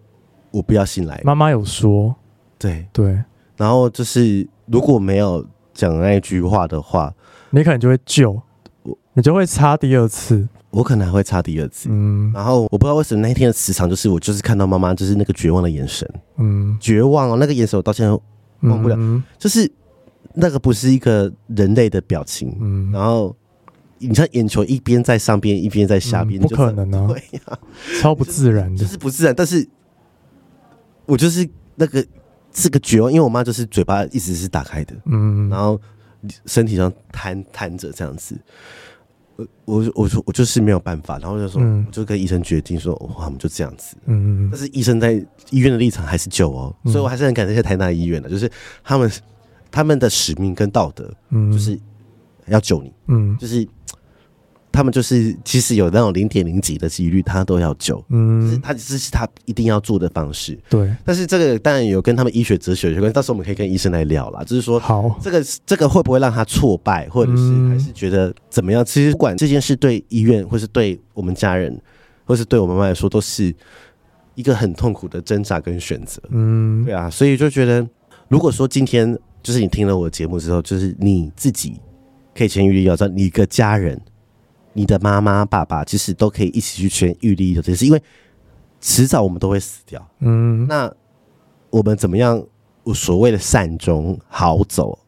我不要醒来。妈妈有说，对对，然后就是如果没有讲那一句话的话，你可能就会救我，你就会擦第二次，我可能还会擦第二次。嗯，然后我不知道为什么那一天的磁场，就是我就是看到妈妈就是那个绝望的眼神，嗯，绝望哦，那个眼神我到现在。忘不了，嗯、就是那个不是一个人类的表情。嗯，然后你看眼球一边在上边，一边在下边，嗯，不可能啊！对呀，啊，超不自然的，就是，就是不自然。但是，我就是那个是个绝望，因为我妈就是嘴巴一直是打开的，嗯，然后身体上瘫瘫着这样子。我我我说我就是没有办法，然后就说，我就跟医生决定说，哇，我们就这样子。嗯，但是医生在医院的立场还是救哦，所以我还是很感谢台大医院的，就是他们他们的使命跟道德，嗯，就是要救你，嗯，就是。他们就是其实有那种零点零几的几率，他都要救，嗯，他这是他一定要做的方式，对。但是这个当然有跟他们医学哲学有关，到时候我们可以跟医生来聊啦。就是说，好，这个这个会不会让他挫败，或者是还是觉得怎么样？其实不管这件事对医院，或是对我们家人，或是对我妈妈来说，都是一个很痛苦的挣扎跟选择，嗯，对啊。所以就觉得，如果说今天就是你听了我的节目之后，就是你自己可以签预立医疗，找你一个家人。你的妈妈、爸爸其实都可以一起去签预立的，只是因为迟早我们都会死掉。嗯，那我们怎么样？我所谓的善终好走，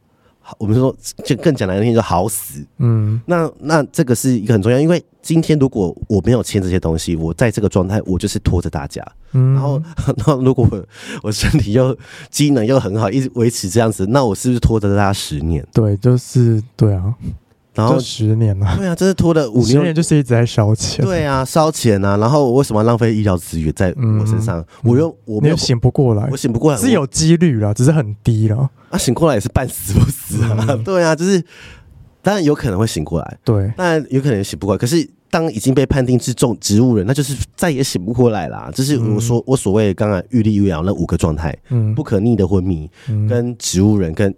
我们说就更讲难听，就好死。嗯，那那这个是一个很重要，因为今天如果我没有签这些东西，我在这个状态，我就是拖着大家。嗯，然后 然后如果我，我身体又机能又很好，一直维持这样子，那我是不是拖着大家十年？对，就是对啊。然后十年了，对啊，真是拖了五年，十年就是一直在烧钱。对啊，烧钱啊！然后我为什么要浪费医疗资源在我身上？嗯、我又我没有醒不过来，我醒不过来是有几率啦，只是很低啦。啊，醒过来也是半死不死啊！嗯、对啊，就是当然有可能会醒过来，对，但有可能醒不过来。可是当已经被判定是重植物人，那就是再也醒不过来啦。就是我说、嗯、我所谓刚刚预立预疗那五个状态，嗯，不可逆的昏迷，嗯、跟植物人跟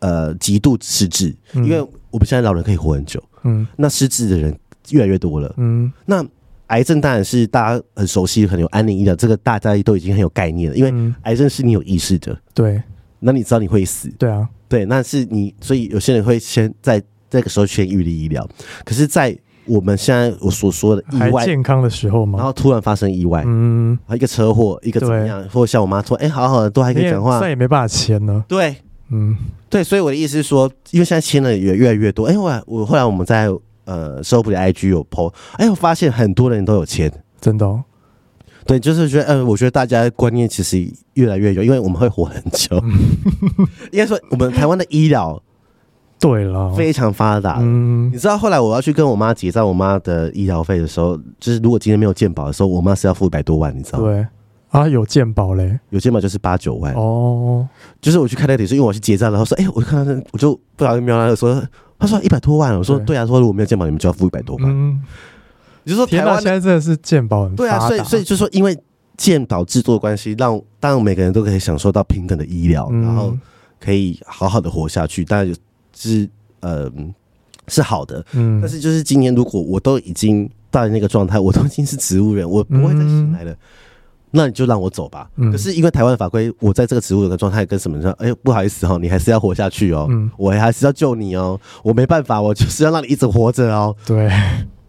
呃极度失智，嗯、因为我们现在老人可以活很久。嗯，那失智的人越来越多了。嗯，那癌症当然是大家很熟悉，很有安宁医疗，这个大家都已经很有概念了。因为癌症是你有意识的，对。那你知道你会死，对啊，对。那是你，所以有些人会先在这个时候先预立医疗。可是，在我们现在我所说的意外健康的时候嘛，然后突然发生意外，嗯，一个车祸，一个怎么样，或者像我妈说，哎，好好的都还可以讲话，再也没办法签了。对，嗯。对，所以我的意思是说，因为现在签的也越来越多。哎，我我后来我们在呃，收补的 IG 有 po，哎，我发现很多人都有签，真的、哦。对，就是觉得，嗯、呃，我觉得大家观念其实越来越有，因为我们会活很久。应该说，我们台湾的医疗对了非常发达。嗯，你知道后来我要去跟我妈结账我妈的医疗费的时候，就是如果今天没有健保的时候，我妈是要付一百多万，你知道吗？对。啊，有鉴宝嘞，有鉴宝就是八九万哦。就是我去开那个点，是因为我去结账，然后说，哎、欸，我就看到那，我就不小心瞄到说，他说一百多万，我说对，对啊，说如果没有鉴宝，你们就要付一百多万。嗯，你就说台湾现在真的是鉴宝很对啊，所以所以就说因为鉴宝制作的关系，让当每个人都可以享受到平等的医疗，嗯、然后可以好好的活下去，当然就是呃是好的。嗯，但是就是今年如果我都已经到了那个状态，我都已经是植物人，我不会再醒来了。嗯那你就让我走吧。嗯、可是因为台湾的法规，我在这个植物人的状态跟什么说？哎、欸，不好意思哈，你还是要活下去哦。嗯、我还是要救你哦。我没办法，我 就是要让你一直活着哦。对，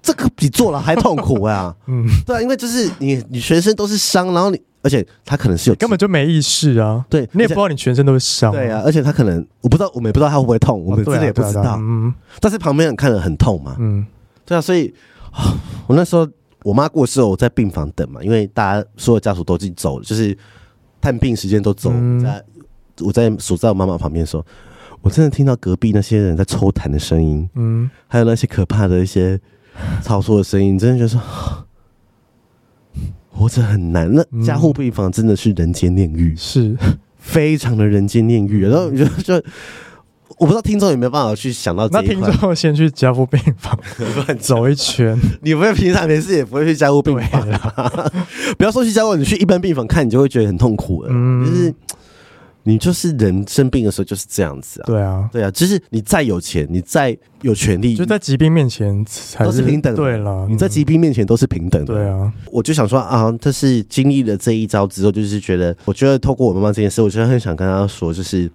这个比坐牢还痛苦啊。嗯，对啊，因为就是你，你全身都是伤，然后你，而且他可能是有根本就没意识啊。对，你也不知道你全身都是伤。对啊，而且他可能我不知道，我们也不知道他会不会痛，我们真的也不知道。嗯，但是旁边人看了很痛嘛。嗯，对啊，所以啊，我那时候。我妈过世后，我在病房等嘛，因为大家所有家属都已经走了，就是探病时间都走。嗯、在我在守在我妈妈旁边的时候，我真的听到隔壁那些人在抽痰的声音，嗯，还有那些可怕的一些操作的声音，真的觉得说 活着很难。那加护病房真的是人间炼狱，是 非常的人间炼狱。然后你就就。我不知道听众有没有办法去想到这一块。那听众先去加护病房 走一圈。你不会平常没事也不会去加护病房啦。不要说去加护，你去一般病房看，你就会觉得很痛苦了。嗯，就是你就是人生病的时候就是这样子啊。对啊，对啊，就是你再有钱，你再有权利，就在疾病面前都是平等的。对了，你在疾病面前都是平等的。对啊，我就想说啊，这是经历了这一招之后，就是觉得，我觉得透过我妈妈这件事，我真的很想跟她说，就是。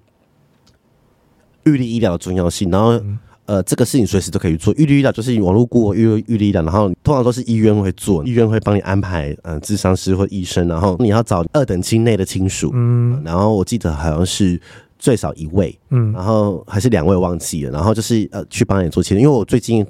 预立医疗的重要性，然后呃，这个事情随时都可以做。预立医疗就是网络 Google 预预立医疗，然后通常都是医院会做，医院会帮你安排嗯、呃，智商师或医生，然后你要找二等亲内的亲属，嗯，然后我记得好像是最少一位，嗯，然后还是两位忘记了，然后就是呃去帮你做签，因为我最近。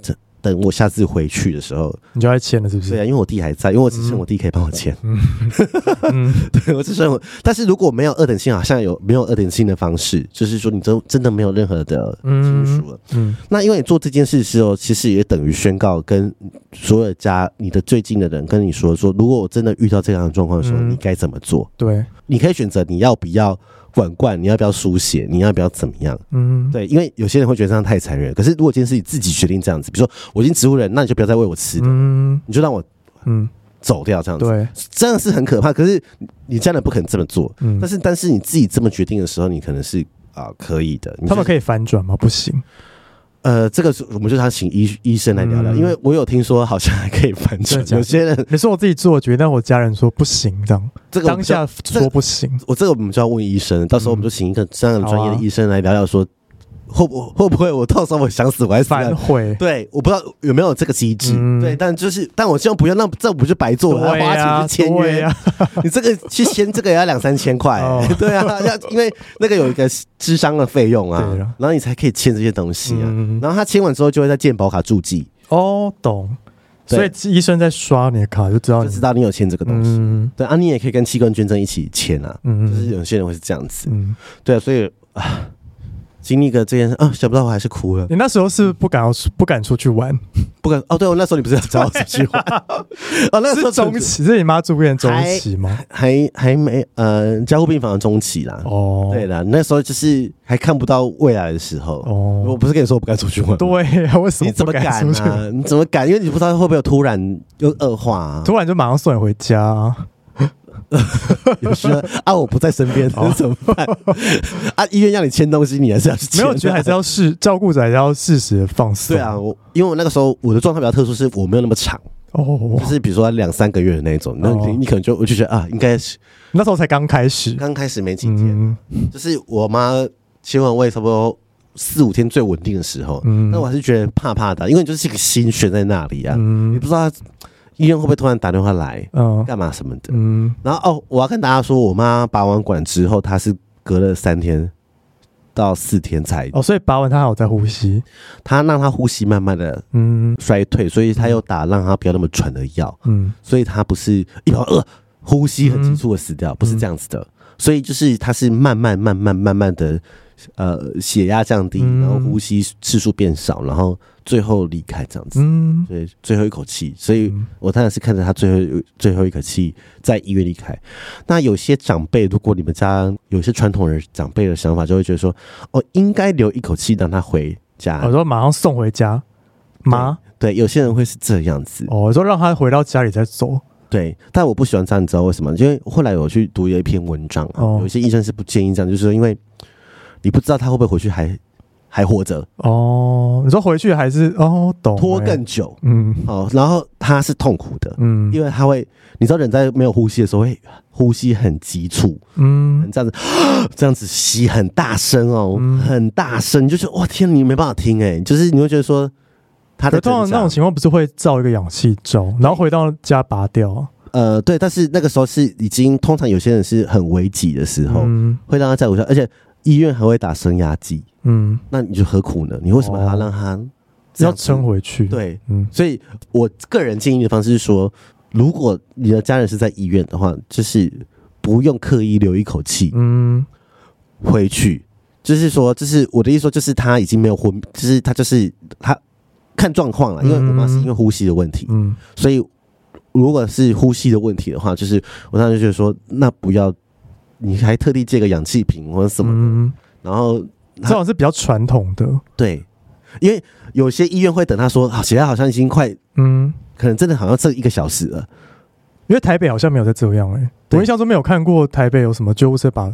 等我下次回去的时候，你就要签了，是不是？对啊，因为我弟还在，因为我只剩我弟可以帮我签。嗯，对，我只剩我。但是如果没有二等亲，好像有没有二等亲的方式，就是说你真真的没有任何的亲属了。嗯，那因为你做这件事的时候，其实也等于宣告跟所有家你的最近的人跟你说说，如果我真的遇到这样的状况的时候，你该怎么做？对，你可以选择你要不要。管管，你要不要输血？你要不要怎么样？嗯，对，因为有些人会觉得这样太残忍。可是如果今天是你自己决定这样子，比如说我已经植物人，那你就不要再喂我吃的，嗯，你就让我嗯走掉这样子。对，这样是很可怕。可是你家人不可能这么做。嗯，但是但是你自己这么决定的时候，你可能是啊、呃、可以的。他们可以反转吗？不行。呃，这个是我们就想请医医生来聊聊，嗯、因为我有听说好像还可以反转，有些人你说我自己做决定，但我家人说不行，这样这个当下说不行，我这个我们就要问医生，到时候我们就请一个这样的专业的医生来聊聊说，会不会不会我到时候我想死我还是反悔？对，我不知道有没有这个机制。嗯、对，但就是但我希望不要，那这不就白做了？要花钱去签约，啊、你这个去签这个也要两三千块、欸。哦、对啊，要因为那个有一个智商的费用啊，了然后你才可以签这些东西啊。嗯、然后他签完之后就会在健保卡注记。哦，懂。所以医生在刷你的卡就知道，就知道你有签这个东西。嗯、对啊，你也可以跟器官捐赠一起签啊。嗯，就是有些人会是这样子。嗯，对啊，所以啊。经历个这件事啊，想不到我还是哭了。你那时候是不敢要不敢出去玩，不敢哦。对，我那时候你不是要找我出去玩 哦？那时候中期，是你妈住院中期吗？还还没呃，加护病房的中期啦。哦，对啦，那时候就是还看不到未来的时候。哦，我不是跟你说我不敢出去玩？对呀，为什么？你怎么敢啊？你怎么敢？因为你不知道会不会有突然又恶化啊，突然就马上送你回家啊。有时候啊，我不在身边，那怎么办？啊，医院让你签东西，你还是要去签。没有，我觉得还是要适照顾者，还是要适时的放松。对啊，我因为我那个时候我的状态比较特殊，是我没有那么长哦，就是比如说两三个月的那种。那你你可能就我就觉得啊，应该是那时候才刚开始，刚开始没几天，就是我妈签完位差不多四五天最稳定的时候。嗯，那我还是觉得怕怕的，因为你就是一个心悬在那里啊，你不知道。医院会不会突然打电话来？嗯，干嘛什么的？嗯，然后哦，我要跟大家说，我妈拔完管之后，她是隔了三天到四天才哦，所以拔完她还有在呼吸，她让她呼吸慢慢的嗯。衰退，所以她又打让她不要那么喘的药，嗯，所以她不是一秒二呼吸很急促的死掉，不是这样子的，所以就是她是慢慢慢慢慢慢的。呃，血压降低，然后呼吸次数变少，然后最后离开这样子。嗯，对，最后一口气。所以我当然是看着他最后最后一口气在医院离开。那有些长辈，如果你们家有些传统人长辈的想法，就会觉得说，哦，应该留一口气让他回家。我说马上送回家吗？对，有些人会是这样子。哦，我说让他回到家里再走。对，但我不喜欢这样，你知道为什么？因为后来我去读了一篇文章，哦有一些医生是不建议这样，就是因为。你不知道他会不会回去还还活着。哦？你说回去还是哦？懂拖更久，嗯，哦，然后他是痛苦的，嗯，因为他会，你知道人在没有呼吸的时候会呼吸很急促，嗯，这样子 这样子吸很大声哦，嗯、很大声，你就觉得哇天，你没办法听哎，就是你会觉得说他的通常那种情况不是会造一个氧气罩，然后回到家拔掉？呃，对，但是那个时候是已经通常有些人是很危急的时候，嗯，会让他在我家，而且。医院还会打升压剂，嗯，那你就何苦呢？你为什么还要让他要撑回去？对，嗯，所以我个人建议的方式是说，如果你的家人是在医院的话，就是不用刻意留一口气，嗯，回去，就是说，就是我的意思说，就是他已经没有昏，就是他就是他看状况了，因为我妈是因为呼吸的问题，嗯，所以如果是呼吸的问题的话，就是我当时就觉得说，那不要。你还特地借个氧气瓶或者什么的，嗯、然后这种是比较传统的，对，因为有些医院会等他说，好，血压好像已经快，嗯，可能真的好像剩一个小时了，因为台北好像没有在这样哎、我印象中没有看过台北有什么救护车把，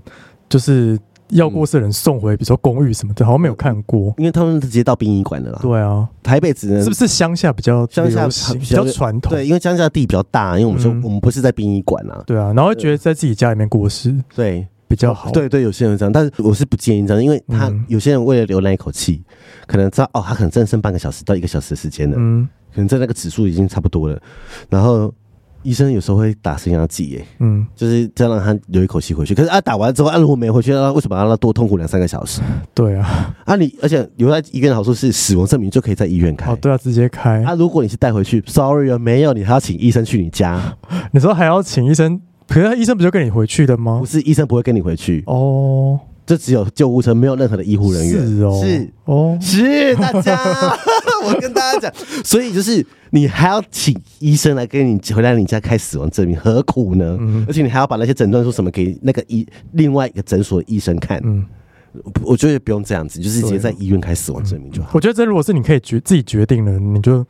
就是。要过世的人送回，比如说公寓什么的，好像没有看过，因为他们直接到殡仪馆的啦。对啊，台北只能是不是乡下比较乡下比较传统？对，因为乡下地比较大，因为我们说我们不是在殡仪馆啊。对啊，然后会觉得在自己家里面过世，对比较好。对对，有些人这样，但是我是不建议这样，因为他有些人为了留那一口气，可能知道哦，他可能真的剩半个小时到一个小时的时间了，嗯，可能在那个指数已经差不多了，然后。医生有时候会打升压剂，耶，嗯，就是这样让他留一口气回去。可是啊，打完之后，啊，如果没回去，那为什么让他多痛苦两三个小时？对啊，啊你，你而且留在医院的好处是死亡证明就可以在医院开。哦，对啊，直接开。啊，如果你是带回去，sorry 啊，没有，你还要请医生去你家。你说还要请医生？可是医生不就跟你回去的吗？不是，医生不会跟你回去。哦。这只有救护车，没有任何的医护人员。是哦，是哦，是大家。我跟大家讲，所以就是你还要请医生来跟你回来你家开死亡证明，何苦呢？嗯、而且你还要把那些诊断书什么给那个医另外一个诊所的医生看。嗯，我觉得不用这样子，就是直接在医院开死亡证明就好。我觉得这如果是你可以决自己决定了，你就。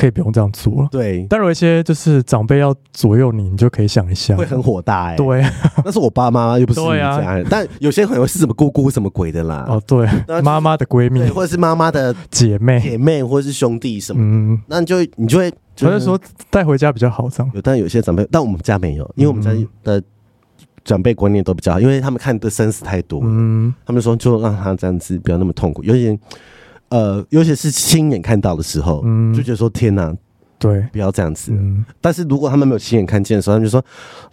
可以不用这样做了。对，但有一些就是长辈要左右你，你就可以想一下，会很火大哎、欸。对，那是我爸妈又不是你家人。啊、但有些可能是什么姑姑什么鬼的啦。哦，对，妈妈的闺蜜，或者是妈妈的姐妹、姐妹，或者是兄弟什么。嗯，那你就你就会觉得说带回家比较好这样。有，但有些长辈，但我们家没有，因为我们家的长辈观念都比较好，因为他们看的生死太多，嗯，他们说就让他这样子不要那么痛苦，有些呃，尤其是亲眼看到的时候，嗯，就觉得说天哪。对，不要这样子。嗯，但是如果他们没有亲眼看见的时候，他们就说：“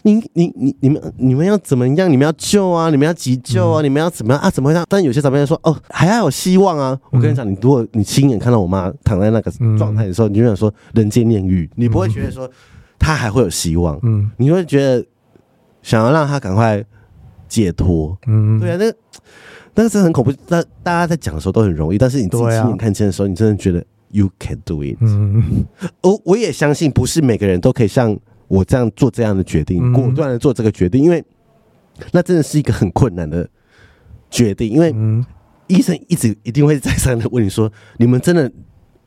你、你、你、你们、你们要怎么样？你们要救啊！你们要急救啊！嗯、你们要怎么样啊？怎么样？”但有些长辈说：“哦，还要有希望啊！”我跟你讲，你如果你亲眼看到我妈躺在那个状态的时候，嗯、你就想说人间炼狱，你不会觉得说她还会有希望。嗯，你会觉得想要让她赶快解脱。嗯，对啊，那个那个是很恐怖。那大家在讲的时候都很容易，但是你自己亲眼看见的时候，你真的觉得。You can do it。嗯，我我也相信，不是每个人都可以像我这样做这样的决定，果断的做这个决定，因为那真的是一个很困难的决定。因为医生一直一定会再三的问你说：“你们真的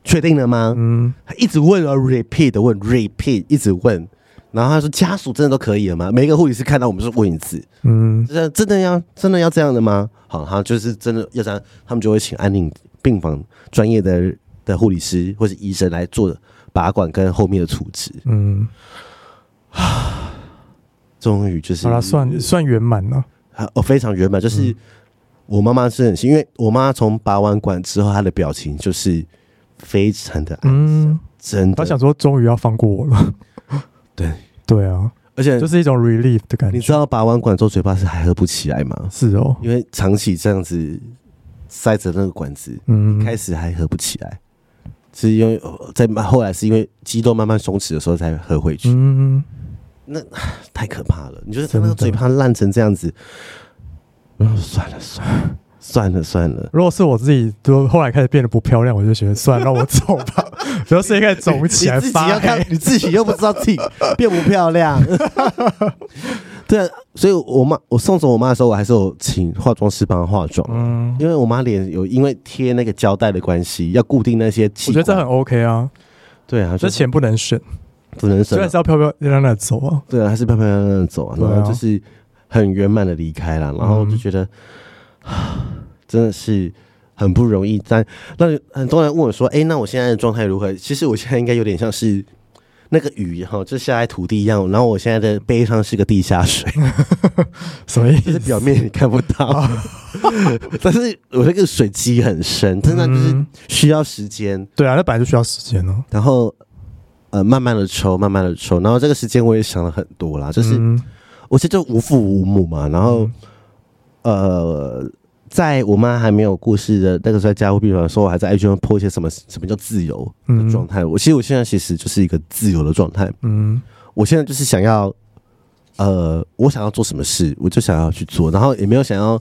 确定了吗？”嗯，他一直问啊，repeat 的问，repeat 一直问，然后他说：“家属真的都可以了吗？”每一个护理师看到我们是问一次，嗯，真的真的要真的要这样的吗？好，他就是真的要这样，他们就会请安宁病房专业的。的护理师或者医生来做拔管跟后面的处置，嗯，啊，终于就是好了，算算圆满了，哦，非常圆满。就是我妈妈是很幸运，因为我妈从拔完管之后，她的表情就是非常的安详，嗯，真的，她想说终于要放过我了，对对啊，而且就是一种 relief 的感觉。你知道拔完管之后嘴巴是还合不起来吗？是哦，因为长期这样子塞着那个管子，嗯，开始还合不起来。是因为在后来是因为肌肉慢慢松弛的时候才合回去，嗯，那 太可怕了。你觉得他那个嘴巴烂成这样子，嗯，算了算了 算了算了。如果是我自己，就后来开始变得不漂亮，我就觉得算了，让我走吧。主要是应该肿起来发黑，你自己又不知道自己 变不漂亮。对啊，所以我妈我送走我妈的时候，我还是有请化妆师帮她化妆。嗯，因为我妈脸有因为贴那个胶带的关系，要固定那些器。我觉得这很钱 OK 啊。对啊，这钱不能省，不能省，虽然是要漂漂亮亮的走啊。对啊，还是漂漂亮亮的走啊。然后就是很圆满的离开了，然后就觉得啊，真的是很不容易。但那很多人问我说：“哎，那我现在的状态如何？”其实我现在应该有点像是。那个雨哈，就下在土地一样。然后我现在的悲伤是个地下水，所以就是表面你看不到，但是我那个水积很深，真的就是需要时间。对啊，那本来就需要时间哦。然后呃，慢慢的抽，慢慢的抽。然后这个时间我也想了很多啦，就是我其实就无父无母嘛。然后呃。在我妈还没有过世的那个时候，加护病房的时候，我还在 IG 上 po 一些什么什么叫自由的状态。我其实我现在其实就是一个自由的状态。嗯，我现在就是想要，呃，我想要做什么事，我就想要去做，然后也没有想要。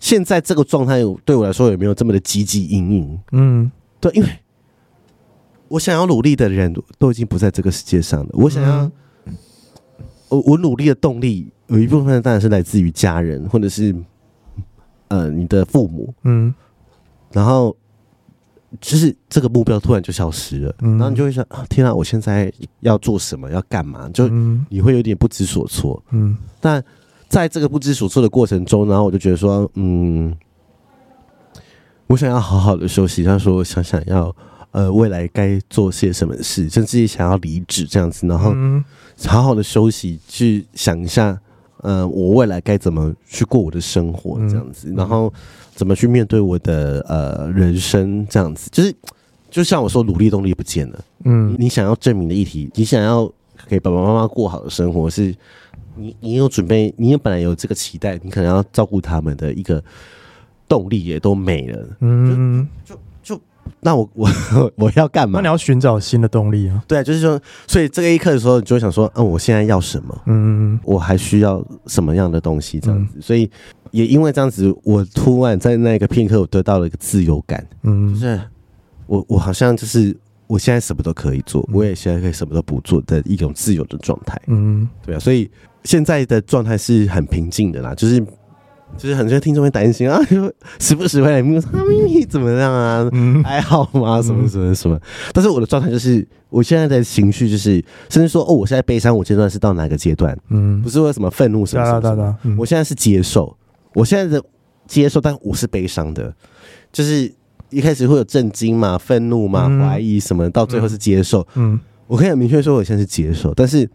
现在这个状态对我来说，也没有这么的积极营运。嗯，对，因为我想要努力的人都已经不在这个世界上了。我想要，我我努力的动力有一部分当然是来自于家人，或者是。呃，你的父母，嗯，然后就是这个目标突然就消失了，嗯，然后你就会想啊，天啊，我现在要做什么？要干嘛？就你会有点不知所措，嗯，但在这个不知所措的过程中，然后我就觉得说，嗯，我想要好好的休息，他说我想想要呃未来该做些什么事，甚至想要离职这样子，然后好好的休息，去想一下。呃，我未来该怎么去过我的生活这样子，嗯、然后怎么去面对我的呃人生这样子，就是就像我说，努力动力不见了。嗯，你想要证明的议题，你想要给爸爸妈妈过好的生活，是你你有准备，你也本来有这个期待，你可能要照顾他们的一个动力也都没了。嗯，就。就那我我我要干嘛？那你要寻找新的动力啊！对啊，就是说，所以这个一刻的时候，你就会想说，嗯，我现在要什么？嗯，我还需要什么样的东西？这样子，嗯、所以也因为这样子，我突然在那个片刻，我得到了一个自由感。嗯，就是我我好像就是我现在什么都可以做，我也现在可以什么都不做的一种自由的状态。嗯，对啊，所以现在的状态是很平静的啦，就是。就是很多听众会担心啊，就 时不时会来问说：“咪咪怎么样啊？嗯、还好吗？什么什么什么？”但是我的状态就是，我现在的情绪就是，甚至说哦，我现在悲伤，我阶段是到哪个阶段？嗯，不是为什么愤怒什么什么，什么、嗯、我现在是接受，我现在的接受，但我是悲伤的，就是一开始会有震惊嘛、愤怒嘛、怀疑什么，到最后是接受。嗯，我可以很明确说，我现在是接受，但是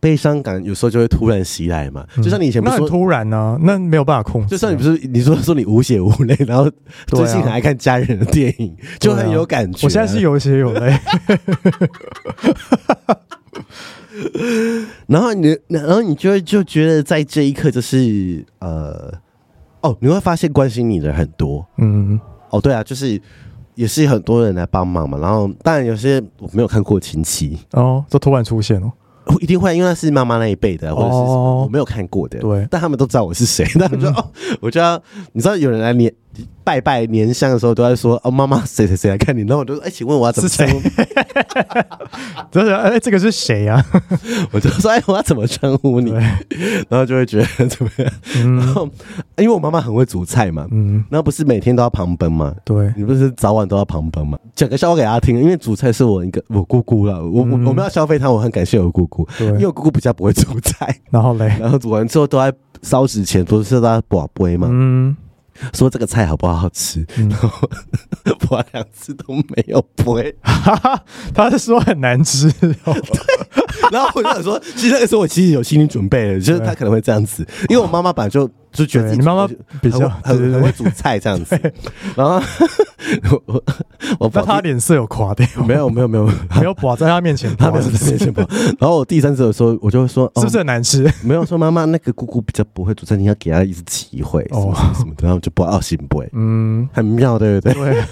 悲伤感有时候就会突然袭来嘛，就像你以前不是很突然呢、啊，那没有办法控制。就像你不是你说说你无血无泪，然后最近很爱看家人的电影，啊、就很有感觉。我现在是有血有泪。然后你，然后你就会就觉得在这一刻就是呃，哦，你会发现关心你的人很多，嗯，哦，对啊，就是也是很多人来帮忙嘛。然后当然有些我没有看过亲戚哦，都突然出现了。一定会，因为那是妈妈那一辈的，或者是我没有看过的，对，但他们都知道我是谁。那 他们说：“哦，我就要你知道，有人来年拜拜年香的时候，都在说哦，妈妈谁谁谁来看你。”然后我就说：“哎，请问我要怎么称呼？” 就是哎，这个是谁呀？我就说：“哎，我要怎么称呼你？”然后就会觉得怎么样？然后因为我妈妈很会煮菜嘛，嗯，然后不是每天都要旁奔嘛？对，你不是早晚都要旁奔嘛？讲个笑话给大家听，因为煮菜是我一个我姑姑了，我我我们要消费她，我很感谢我姑姑。对，因为我姑姑比较不会煮菜，然后嘞，然后煮完之后都在烧纸钱，不是都在跋杯嘛，嗯，说这个菜好不好吃，然后 我两次都没有播，他是说很难吃，对，然后我就想说，其实那个时候我其实有心理准备了，就是他可能会这样子，因为我妈妈本来就。就觉得你妈妈比较很很会煮菜这样子，然后我 我那他脸色有垮掉，没有没有没有 没有垮在他面前，他没有 在面前垮。然后我第三次的时候，我就会说是不是很难吃？没有说妈妈那个姑姑比较不会煮菜，你要给她一次机会哦什么的，然后就不傲心不会，嗯，很妙，对不对？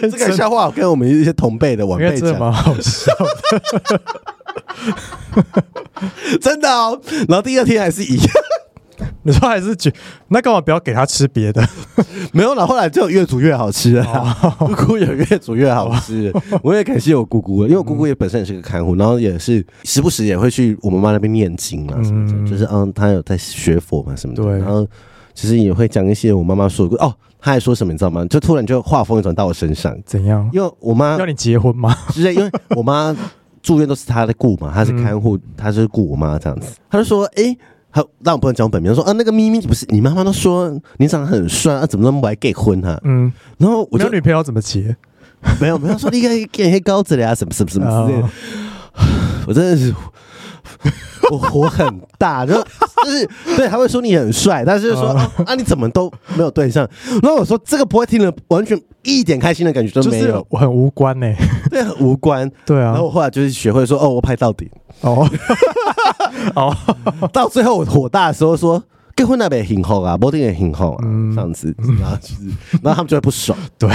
这个笑话我跟我们一些同辈的晚辈讲，蛮好笑的，真的哦。然后第二天还是一样。你说还是觉那干嘛不要给他吃别的？没有了，后来就越煮越好吃啊！姑姑也越煮越好吃，我也感谢我姑姑，因为我姑姑也本身也是个看护，然后也是时不时也会去我妈妈那边念经啊什么的，就是嗯，她有在学佛嘛什么的。对，然后其实也会讲一些我妈妈说过哦，她还说什么你知道吗？就突然就画风转到我身上，怎样？因为我妈要你结婚吗？是因为我妈住院都是她在顾嘛，她是看护，她是顾我妈这样子，她就说哎。他让我不能讲本名，说啊，那个咪咪不是你妈妈都说你长得很帅啊，怎么那么不爱结婚哈？嗯，然后我就女朋友怎么结？没有没有说你可以给黑高子的呀，什么什么什么之类的。我真的是我火很大，就就是对，他会说你很帅，但是就说啊，你怎么都没有对象？然后我说这个不会听了，完全一点开心的感觉都没有，我很无关呢，对，很无关，对啊。然后我后来就是学会说哦，我拍到底哦。哦，到最后我火大的时候说结婚那边很好啊，不一定也很好啊，这样子，然后就是，然后他们就会不爽，对，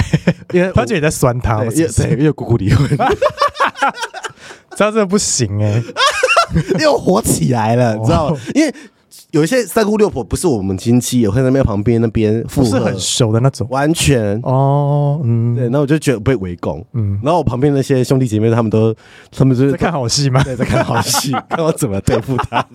因为 他觉得你在酸他，对，因为姑姑离婚，这样真的不行哎，又火起来了，你知道吗？因为。有一些三姑六婆不是我们亲戚，也会在那边旁边那边附和，不是很熟的那种，完全哦，嗯，对，那我就觉得被围攻，嗯，然后我旁边那些兄弟姐妹他们都，他们就是在看好戏吗？对，在看好戏，看我怎么对付他，